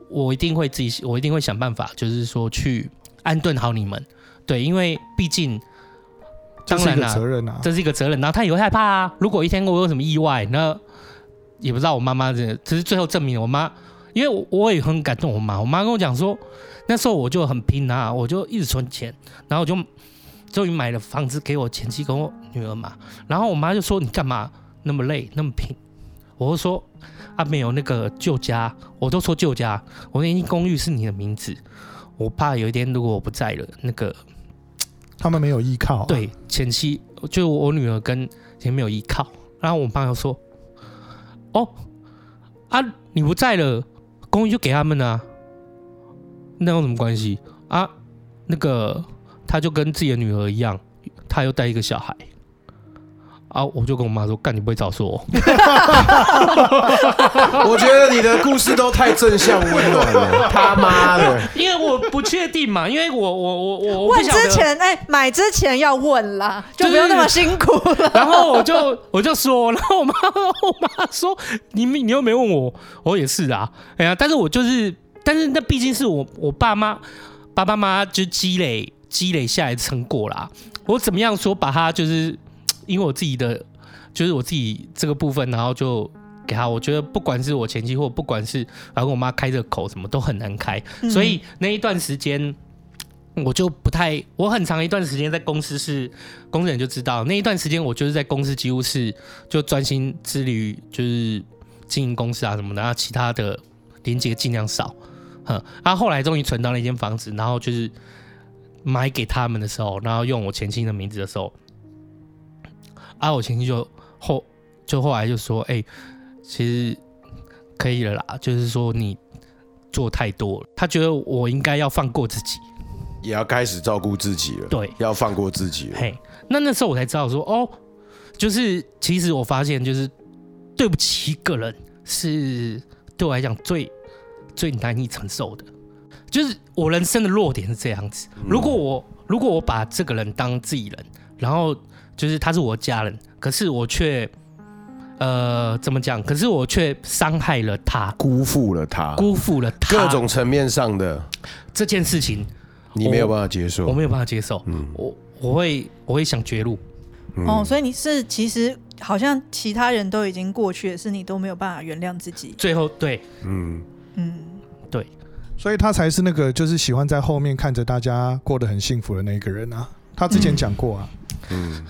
我一定会自己，我一定会想办法，就是说去安顿好你们。对，因为毕竟，当然啦，责任啊，这是一个责任。然后他也会害怕啊。如果一天我有什么意外，那也不知道我妈妈这，只是最后证明我妈，因为我也很感动我妈。我妈跟我讲说，那时候我就很拼啊，我就一直存钱，然后我就终于买了房子给我前妻跟我女儿嘛。然后我妈就说：“你干嘛那么累，那么拼？”我就说：“啊，没有那个旧家，我都说旧家，我那间公寓是你的名字，我怕有一天如果我不在了，那个。”
他们没有依靠，啊，
对，前妻就我女儿跟前没有依靠，然后我爸又说：“哦，啊，你不在了，公寓就给他们了，啊，那有什么关系啊？那个他就跟自己的女儿一样，他又带一个小孩。”啊！我就跟我妈说：“干，你不会早说。*laughs* ”
我觉得你的故事都太正向温暖了，*laughs* 他妈的！
因为我不确定嘛，因为我我我
我问之前哎、欸，买之前要问啦，就不用那么辛苦了。*laughs*
然后我就我就说，然后我妈我妈说：“你你又没问我，我也是啊。”哎呀，但是我就是，但是那毕竟是我我爸妈爸爸妈妈就积累积累下来的成果啦。我怎么样说把它就是。因为我自己的，就是我自己这个部分，然后就给他。我觉得不管是我前妻，或不管是然后跟我妈开这个口，什么都很难开。嗯、所以那一段时间，我就不太，我很长一段时间在公司是，公司人就知道那一段时间，我就是在公司几乎是就专心致力于就是经营公司啊什么的，然后其他的连接尽量少。哼，然后后来终于存到了一间房子，然后就是买给他们的时候，然后用我前妻的名字的时候。啊！我前妻就后就后来就说：“哎、欸，其实可以了啦，就是说你做太多了。他觉得我应该要放过自己，
也要开始照顾自己了。
对，
要放过自己了。
嘿，那那时候我才知道说，哦，就是其实我发现，就是对不起一个人是对我来讲最最难以承受的。就是我人生的弱点是这样子。如果我如果我把这个人当自己人，然后。就是他是我家人，可是我却，呃，怎么讲？可是我却伤害了他，
辜负了他，
辜负了他，
各种层面上的。
这件事情，
你没有办法接受，
我，我没有办法接受。嗯，我我会我会想绝路。
嗯、哦，所以你是其实好像其他人都已经过去了，是你都没有办法原谅自己。
最后，对，
嗯。
嗯，对，
所以他才是那个就是喜欢在后面看着大家过得很幸福的那个人啊。他之前讲过啊，
嗯。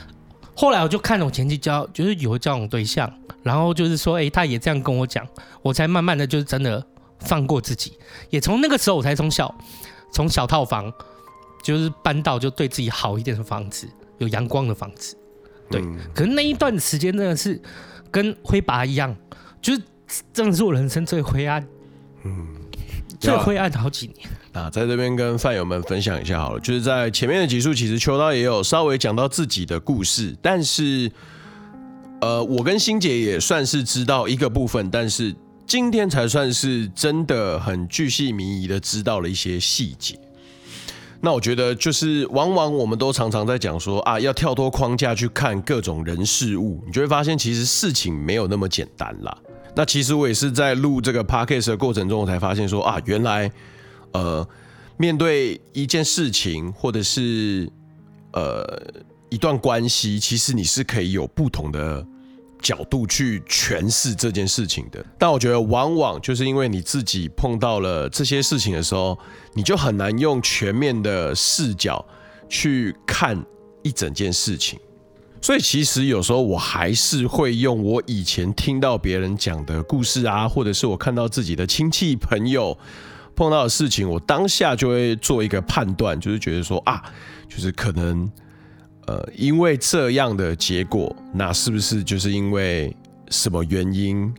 嗯
后来我就看了我前妻交，就是有交往对象，然后就是说，哎、欸，他也这样跟我讲，我才慢慢的就是真的放过自己，也从那个时候我才从小从小套房，就是搬到就对自己好一点的房子，有阳光的房子，对。嗯、可是那一段时间真的是跟灰拔一样，就是真的是我人生最灰暗嗯，最灰暗的好几年。
啊，在这边跟饭友们分享一下好了，就是在前面的集数，其实秋刀也有稍微讲到自己的故事，但是，呃，我跟欣姐也算是知道一个部分，但是今天才算是真的很巨细靡遗的知道了一些细节。那我觉得就是，往往我们都常常在讲说啊，要跳脱框架去看各种人事物，你就会发现其实事情没有那么简单啦。那其实我也是在录这个 podcast 的过程中，我才发现说啊，原来呃，面对一件事情或者是呃一段关系，其实你是可以有不同的。角度去诠释这件事情的，但我觉得往往就是因为你自己碰到了这些事情的时候，你就很难用全面的视角去看一整件事情。所以其实有时候我还是会用我以前听到别人讲的故事啊，或者是我看到自己的亲戚朋友碰到的事情，我当下就会做一个判断，就是觉得说啊，就是可能。呃，因为这样的结果，那是不是就是因为什么原因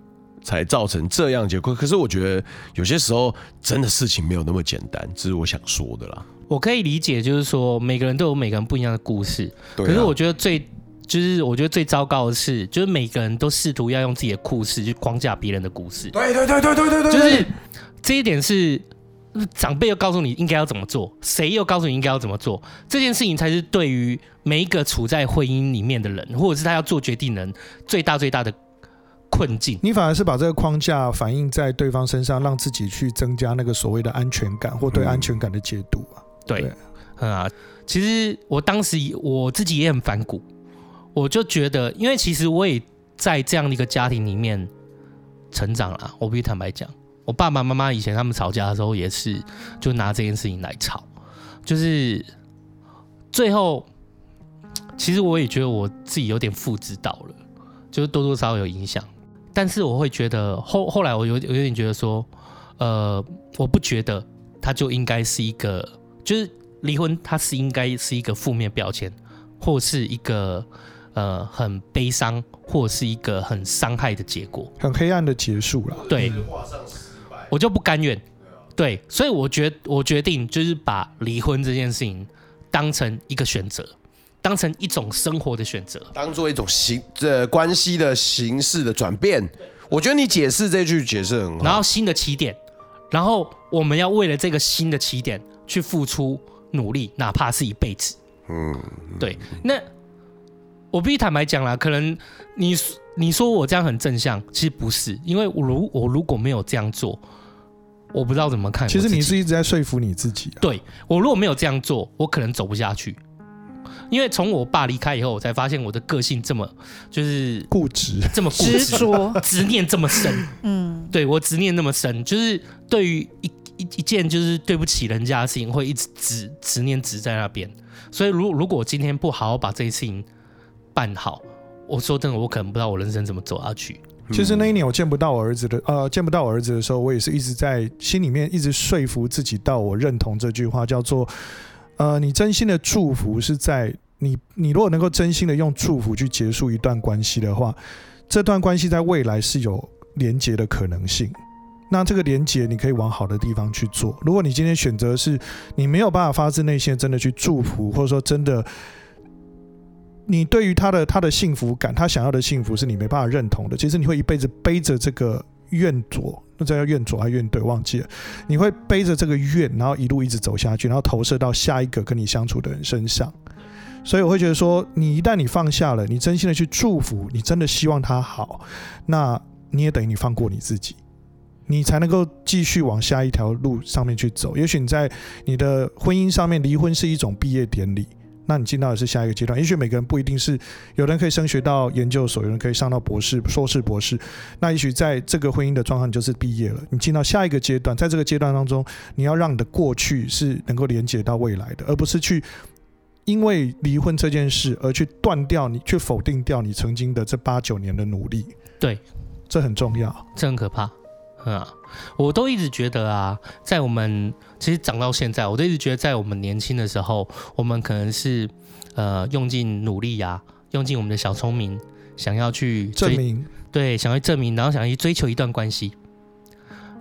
才造成这样结果？可是我觉得有些时候真的事情没有那么简单，这是我想说的啦。
我可以理解，就是说每个人都有每个人不一样的故事。
对啊。
可是我觉得最就是我觉得最糟糕的是，就是每个人都试图要用自己的故事去框架别人的故事。
对对对对对对对，
就是这一点是。长辈又告诉你应该要怎么做，谁又告诉你应该要怎么做？这件事情才是对于每一个处在婚姻里面的人，或者是他要做决定人最大最大的困境。
你反而是把这个框架反映在对方身上，让自己去增加那个所谓的安全感或对安全感的解读啊。
嗯、对，嗯啊，其实我当时我自己也很反骨，我就觉得，因为其实我也在这样的一个家庭里面成长了，我必须坦白讲。我爸爸妈妈以前他们吵架的时候也是，就拿这件事情来吵，就是最后，其实我也觉得我自己有点复制到了，就是多多少少有影响。但是我会觉得后后来我有有点觉得说，呃，我不觉得他就应该是一个，就是离婚它是应该是一个负面标签，或是一个呃很悲伤，或是一个很伤害的结果，
很黑暗的结束了。
对。我就不甘愿，对，所以我决我决定就是把离婚这件事情当成一个选择，当成一种生活的选择，
当做一种形这关系的形式的转变。我觉得你解释这句解释很好。
然后新的起点，然后我们要为了这个新的起点去付出努力，哪怕是一辈子。嗯，对。那我必须坦白讲啦，可能你你说我这样很正向，其实不是，因为我如我如果没有这样做。我不知道怎么看。
其实你是一直在说服你自己啊。
对，我如果没有这样做，我可能走不下去。因为从我爸离开以后，我才发现我的个性这么就是
固执，
这么执着，执念这么深。嗯，对，我执念那么深，就是对于一一一件就是对不起人家的事情，会一直执执念执在那边。所以，如如果我今天不好好把这些事情办好，我说真的，我可能不知道我人生怎么走下去。
其实那一年我见不到我儿子的，呃，见不到我儿子的时候，我也是一直在心里面一直说服自己，到我认同这句话，叫做，呃，你真心的祝福是在你，你如果能够真心的用祝福去结束一段关系的话，这段关系在未来是有连结的可能性。那这个连结你可以往好的地方去做。如果你今天选择是你没有办法发自内心真的去祝福，或者说真的。你对于他的他的幸福感，他想要的幸福是你没办法认同的。其实你会一辈子背着这个怨左，那叫怨左还怨对，忘记了。你会背着这个怨，然后一路一直走下去，然后投射到下一个跟你相处的人身上。所以我会觉得说，你一旦你放下了，你真心的去祝福，你真的希望他好，那你也等于你放过你自己，你才能够继续往下一条路上面去走。也许你在你的婚姻上面，离婚是一种毕业典礼。那你进到的是下一个阶段，也许每个人不一定是，有人可以升学到研究所，有人可以上到博士、硕士、博士。那也许在这个婚姻的状况，你就是毕业了，你进到下一个阶段，在这个阶段当中，你要让你的过去是能够连接到未来的，而不是去因为离婚这件事而去断掉你，去否定掉你曾经的这八九年的努力。
对，
这很重要，
这很可怕。嗯，我都一直觉得啊，在我们其实长到现在，我都一直觉得，在我们年轻的时候，我们可能是呃用尽努力呀、啊，用尽我们的小聪明，想要去
证明，
对，想要去证明，然后想要去追求一段关系，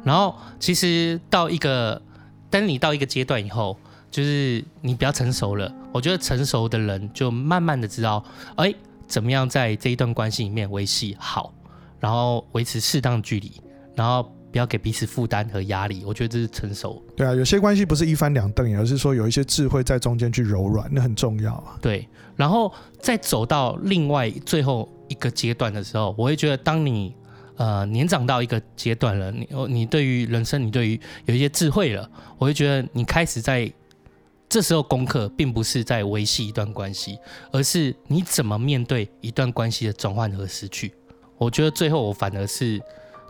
然后其实到一个，当你到一个阶段以后，就是你比较成熟了。我觉得成熟的人就慢慢的知道，哎，怎么样在这一段关系里面维系好，然后维持适当距离，然后。不要给彼此负担和压力，我觉得这是成熟。
对啊，有些关系不是一翻两瞪眼，而是说有一些智慧在中间去柔软，那很重要啊。
对，然后再走到另外最后一个阶段的时候，我会觉得，当你呃年长到一个阶段了，你你对于人生，你对于有一些智慧了，我会觉得你开始在这时候功课，并不是在维系一段关系，而是你怎么面对一段关系的转换和失去。我觉得最后我反而是。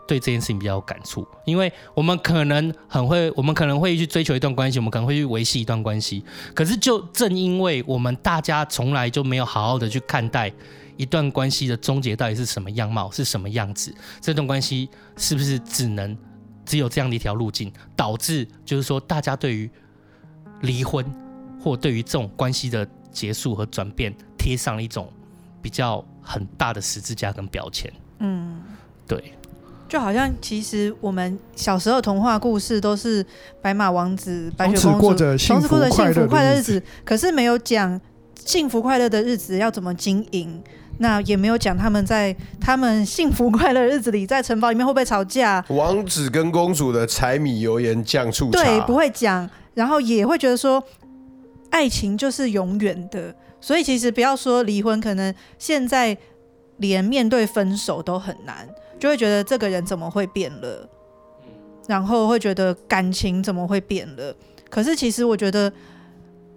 对这件事情比较有感触，因为我们可能很会，我们可能会去追求一段关系，我们可能会去维系一段关系。可是，就正因为我们大家从来就没有好好的去看待一段关系的终结到底是什么样貌，是什么样子，这段关系是不是只能只有这样的一条路径，导致就是说，大家对于离婚或对于这种关系的结束和转变，贴上了一种比较很大的十字架跟标签。嗯，对。
就好像其实我们小时候童话故事都是白马王子、白雪公主，从此过着幸福快乐日子。可是没有讲幸福快乐的日子要怎么经营，那也没有讲他们在他们幸福快乐日子里在城堡里面会不会吵架。
王子跟公主的柴米油盐酱醋茶，
对，不会讲。然后也会觉得说，爱情就是永远的。所以其实不要说离婚，可能现在连面对分手都很难。就会觉得这个人怎么会变了，然后会觉得感情怎么会变了？可是其实我觉得，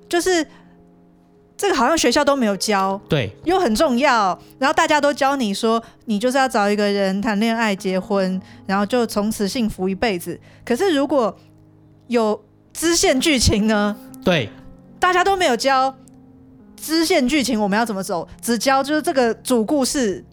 就是这个好像学校都没有教，
对，
又很重要。然后大家都教你说，你就是要找一个人谈恋爱、结婚，然后就从此幸福一辈子。可是如果有支线剧情呢？
对，
大家都没有教支线剧情，我们要怎么走？只教就是这个主故事。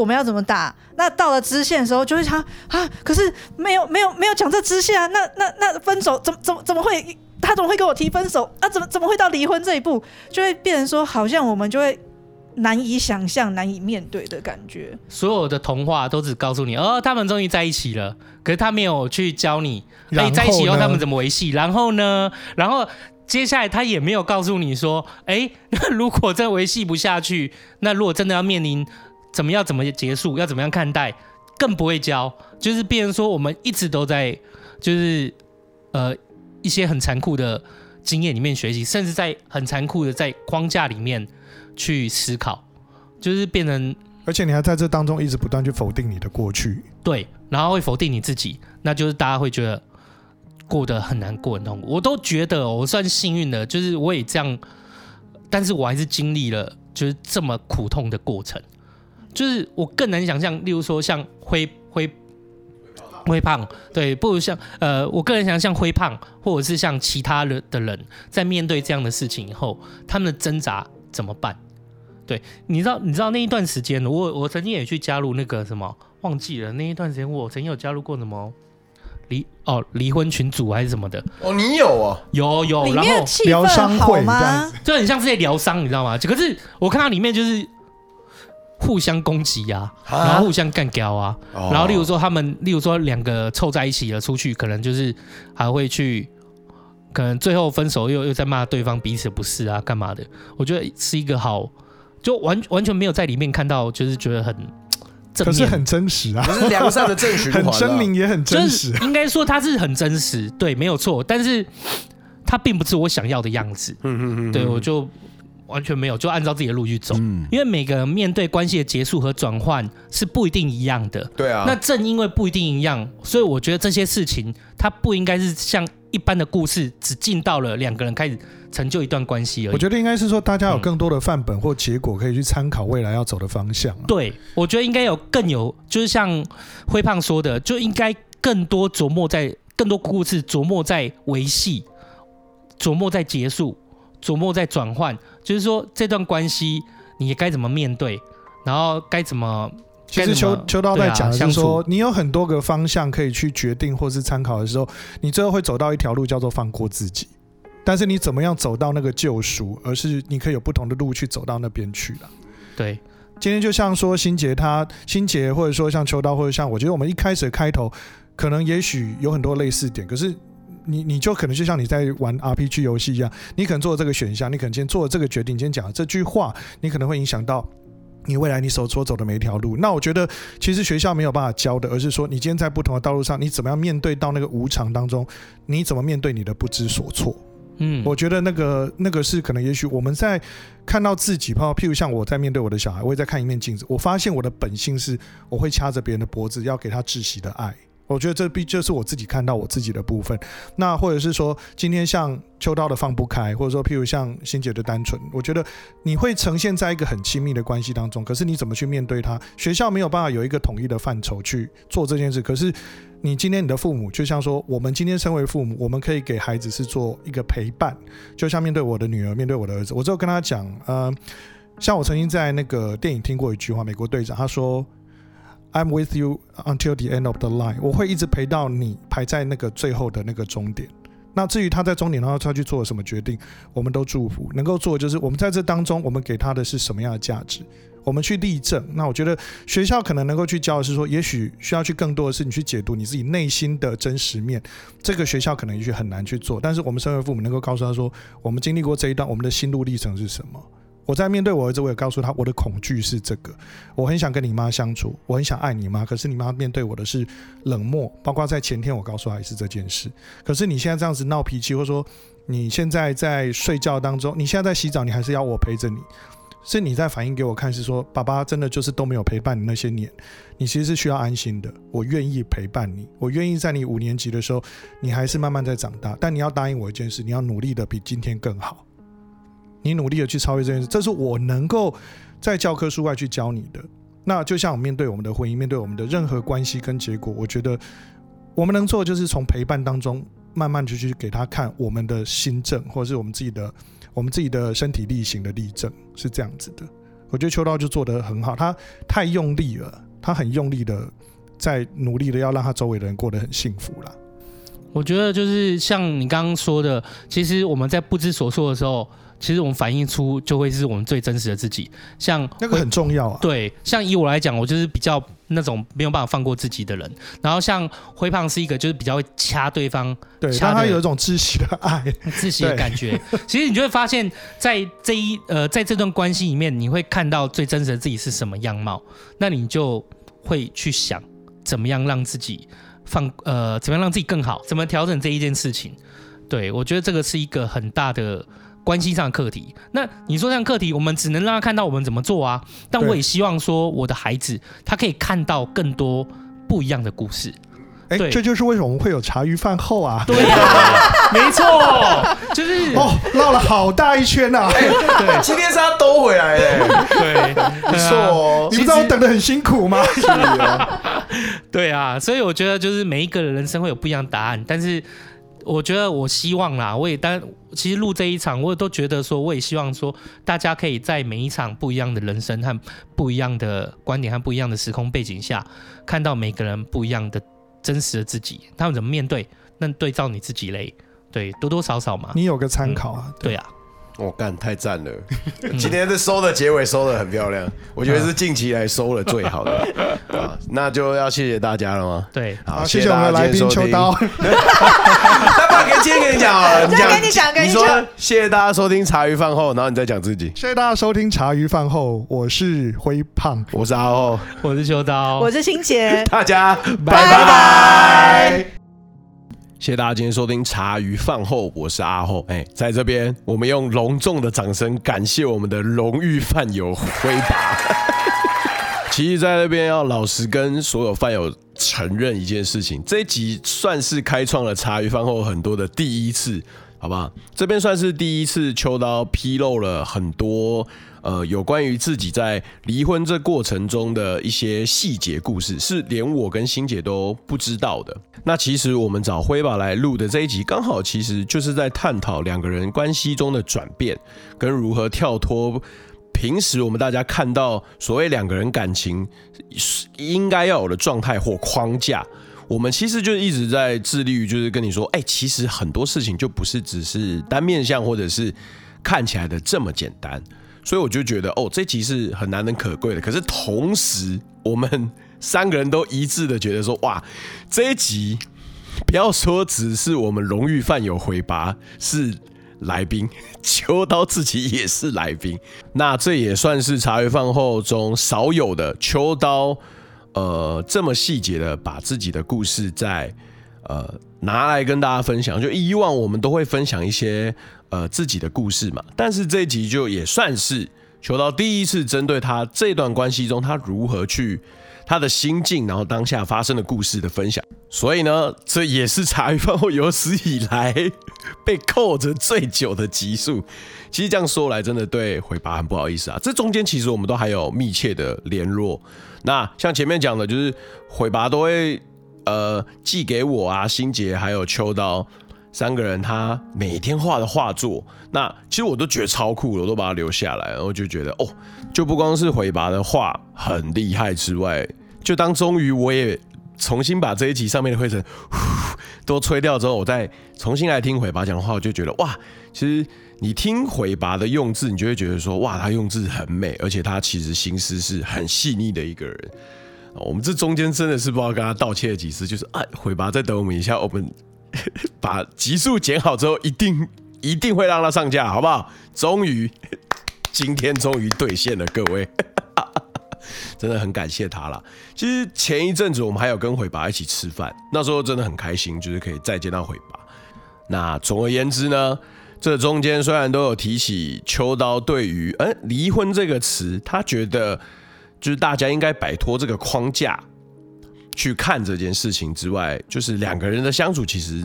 我们要怎么打？那到了支线的时候，就会想啊，可是没有没有没有讲这支线啊，那那那分手怎么怎么怎么会？他怎么会跟我提分手啊？怎么怎么会到离婚这一步？就会变成说，好像我们就会难以想象、难以面对的感觉。
所有的童话都只告诉你，哦，他们终于在一起了，可是他没有去教你，哎，在一起以后他们怎么维系？然后呢？然后接下来他也没有告诉你说，哎，那 *laughs* 如果再维系不下去，那如果真的要面临。怎么要？怎么结束？要怎么样看待？更不会教，就是变成说我们一直都在，就是呃一些很残酷的经验里面学习，甚至在很残酷的在框架里面去思考，就是变成，
而且你还在这当中一直不断去否定你的过去，
对，然后会否定你自己，那就是大家会觉得过得很难过、很痛苦。我都觉得我算幸运的，就是我也这样，但是我还是经历了就是这么苦痛的过程。就是我更难想象，例如说像灰灰灰胖，对，不如像呃，我个人想像灰胖，或者是像其他的的人，在面对这样的事情以后，他们的挣扎怎么办？对，你知道，你知道那一段时间，我我曾经也去加入那个什么，忘记了那一段时间，我曾经有加入过什么离哦离婚群组还是什么的。
哦，你有啊？
有有，
里面气氛
疗伤会吗？
就很像是在疗伤，你知道吗？可是我看到里面就是。互相攻击呀、啊，然后互相干掉啊，然后例如说他们，例如说两个凑在一起了，出去可能就是还会去，可能最后分手又又在骂对方彼此不是啊，干嘛的？我觉得是一个好，就完完全没有在里面看到，就是觉得很 *tsk*
可是很真实啊，
是良善的正循环、啊，
很狰獰也很真实。
应该说他是很真实，对，没有错，但是他并不是我想要的样子。嗯嗯嗯，对我就。完全没有，就按照自己的路去走。嗯，因为每个人面对关系的结束和转换是不一定一样的。
对啊。
那正因为不一定一样，所以我觉得这些事情它不应该是像一般的故事，只进到了两个人开始成就一段关系而已。
我觉得应该是说，大家有更多的范本或结果可以去参考未来要走的方向啊。
对，我觉得应该有更有，就是像灰胖说的，就应该更多琢磨在更多故事琢磨在维系，琢磨在结束。琢磨在转换，就是说这段关系你该怎么面对，然后该怎么？
其实秋秋刀在讲的是说，你有很多个方向可以去决定或是参考的时候，你最后会走到一条路叫做放过自己。但是你怎么样走到那个救赎，而是你可以有不同的路去走到那边去了。
对，
今天就像说心杰他心杰，或者说像秋刀，或者像我觉得我们一开始的开头，可能也许有很多类似点，可是你你就可能就像你在玩 RPG 游戏一样，你可能做了这个选项，你可能今天做了这个决定，今天讲了这句话，你可能会影响到你未来你所所走的每一条路。那我觉得其实学校没有办法教的，而是说你今天在不同的道路上，你怎么样面对到那个无常当中，你怎么面对你的不知所措。嗯，我觉得那个那个是可能，也许我们在看到自己，譬如像我在面对我的小孩，我也在看一面镜子，我发现我的本性是，我会掐着别人的脖子，要给他窒息的爱。我觉得这必就是我自己看到我自己的部分。那或者是说，今天像秋刀的放不开，或者说譬如像心洁的单纯，我觉得你会呈现在一个很亲密的关系当中，可是你怎么去面对他？学校没有办法有一个统一的范畴去做这件事，可是。你今天你的父母就像说，我们今天身为父母，我们可以给孩子是做一个陪伴，就像面对我的女儿，面对我的儿子，我只有跟他讲，呃，像我曾经在那个电影听过一句话，美国队长他说，I'm with you until the end of the line，我会一直陪到你排在那个最后的那个终点。那至于他在终点然后他去做了什么决定，我们都祝福，能够做就是我们在这当中，我们给他的是什么样的价值。我们去例证，那我觉得学校可能能够去教的是说，也许需要去更多的是你去解读你自己内心的真实面。这个学校可能也许很难去做，但是我们身为父母能够告诉他说，我们经历过这一段，我们的心路历程是什么？我在面对我儿子，我也告诉他，我的恐惧是这个，我很想跟你妈相处，我很想爱你妈，可是你妈面对我的是冷漠，包括在前天我告诉他也是这件事。可是你现在这样子闹脾气，或者说你现在在睡觉当中，你现在在洗澡，你还是要我陪着你。是你在反映给我看，是说爸爸真的就是都没有陪伴你那些年，你其实是需要安心的。我愿意陪伴你，我愿意在你五年级的时候，你还是慢慢在长大。但你要答应我一件事，你要努力的比今天更好。你努力的去超越这件事，这是我能够在教科书外去教你的。那就像我面对我们的婚姻，面对我们的任何关系跟结果，我觉得我们能做的就是从陪伴当中慢慢就去给他看我们的心证，或者是我们自己的。我们自己的身体力行的例证是这样子的，我觉得秋刀就做得很好，他太用力了，他很用力的在努力的要让他周围的人过得很幸福啦。
我觉得就是像你刚刚说的，其实我们在不知所措的时候。其实我们反映出就会是我们最真实的自己，像
那个很重要啊。
对，像以我来讲，我就是比较那种没有办法放过自己的人。然后像灰胖是一个就是比较会掐对方，
对，掐他有一种窒息的爱，*laughs*
窒息的感觉。其实你就会发现，在这一呃，在这段关系里面，你会看到最真实的自己是什么样貌，那你就会去想怎么样让自己放呃，怎么样让自己更好，怎么调整这一件事情。对，我觉得这个是一个很大的。关系上的课题，那你说这样课题，我们只能让他看到我们怎么做啊。但我也希望说，我的孩子他可以看到更多不一样的故事。
哎、欸，这就是为什么我们会有茶余饭后啊。
对啊，没错，*laughs* 就是
哦，绕了好大一圈呐、啊。
欸、*laughs* 对，今天是他兜回来的。对，不错哦。
你不知道我等的很辛苦吗？是
啊。对啊，所以我觉得就是每一个人人生会有不一样的答案，但是。我觉得，我希望啦，我也当其实录这一场，我也都觉得说，我也希望说，大家可以在每一场不一样的人生和不一样的观点和不一样的时空背景下，看到每个人不一样的真实的自己，他们怎么面对，那对照你自己嘞，对，多多少少嘛，
你有个参考啊，
嗯、对啊。
我干、哦、太赞了！*laughs* 今天的收的结尾收的很漂亮，我觉得是近期来收的最好的 *laughs* 啊！那就要谢谢大家了吗？
对，
好，谢谢我们的来宾秋刀。*laughs* 那不然给今天跟你讲啊，
你讲，跟你讲，跟你说，
谢谢大家收听茶余饭后，然后你再讲自己。
谢谢大家收听茶余饭后，我是灰胖，
我是阿浩，
我是秋刀，
我是清洁，
大家拜拜。谢谢大家今天收听茶余饭后，我是阿后。哎，在这边我们用隆重的掌声感谢我们的荣誉饭友辉爸。*laughs* 其实，在那边要老实跟所有饭友承认一件事情，这一集算是开创了茶余饭后很多的第一次，好不好？这边算是第一次秋刀披露了很多。呃，有关于自己在离婚这过程中的一些细节故事，是连我跟欣姐都不知道的。那其实我们找辉爸来录的这一集，刚好其实就是在探讨两个人关系中的转变，跟如何跳脱平时我们大家看到所谓两个人感情应该要有的状态或框架。我们其实就一直在致力于，就是跟你说，哎，其实很多事情就不是只是单面相，或者是看起来的这么简单。所以我就觉得哦，这集是很难能可贵的。可是同时，我们三个人都一致的觉得说，哇，这一集不要说只是我们荣誉饭有回拔是来宾，秋刀自己也是来宾，那这也算是茶余饭后中少有的秋刀，呃，这么细节的把自己的故事在呃拿来跟大家分享。就以往我们都会分享一些。呃，自己的故事嘛，但是这一集就也算是求到第一次针对他这段关系中他如何去他的心境，然后当下发生的故事的分享。所以呢，这也是茶余饭后有史以来被扣着最久的集数。其实这样说来，真的对回拔很不好意思啊。这中间其实我们都还有密切的联络。那像前面讲的，就是回拔都会呃寄给我啊，心杰还有秋刀。三个人，他每天画的画作，那其实我都觉得超酷的，我都把它留下来，然后就觉得哦，就不光是回拔的画很厉害之外，就当终于我也重新把这一集上面的灰尘都吹掉之后，我再重新来听回拔讲话，我就觉得哇，其实你听回拔的用字，你就会觉得说哇，他用字很美，而且他其实心思是很细腻的一个人。我们这中间真的是不知道跟他道歉了几次，就是啊，回拔再等我们一下，我们。*laughs* 把集数剪好之后，一定一定会让他上架，好不好？终于，今天终于兑现了，各位，*laughs* 真的很感谢他了。其实前一阵子我们还有跟回拔一起吃饭，那时候真的很开心，就是可以再见到回拔。那总而言之呢，这中间虽然都有提起秋刀对于“嗯离婚”这个词，他觉得就是大家应该摆脱这个框架。去看这件事情之外，就是两个人的相处其实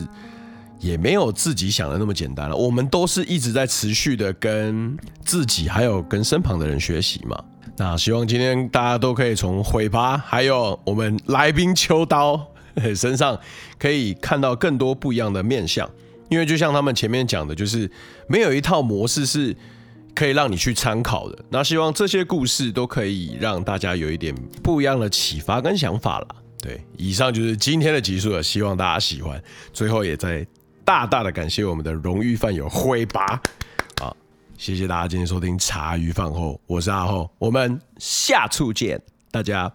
也没有自己想的那么简单了。我们都是一直在持续的跟自己还有跟身旁的人学习嘛。那希望今天大家都可以从回拔还有我们来宾秋刀 *laughs* 身上可以看到更多不一样的面相。因为就像他们前面讲的，就是没有一套模式是可以让你去参考的。那希望这些故事都可以让大家有一点不一样的启发跟想法啦。对，以上就是今天的集数了，希望大家喜欢。最后也再大大的感谢我们的荣誉饭友回拔，好，谢谢大家今天收听茶余饭后，我是阿厚，我们下次见，大家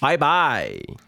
拜拜。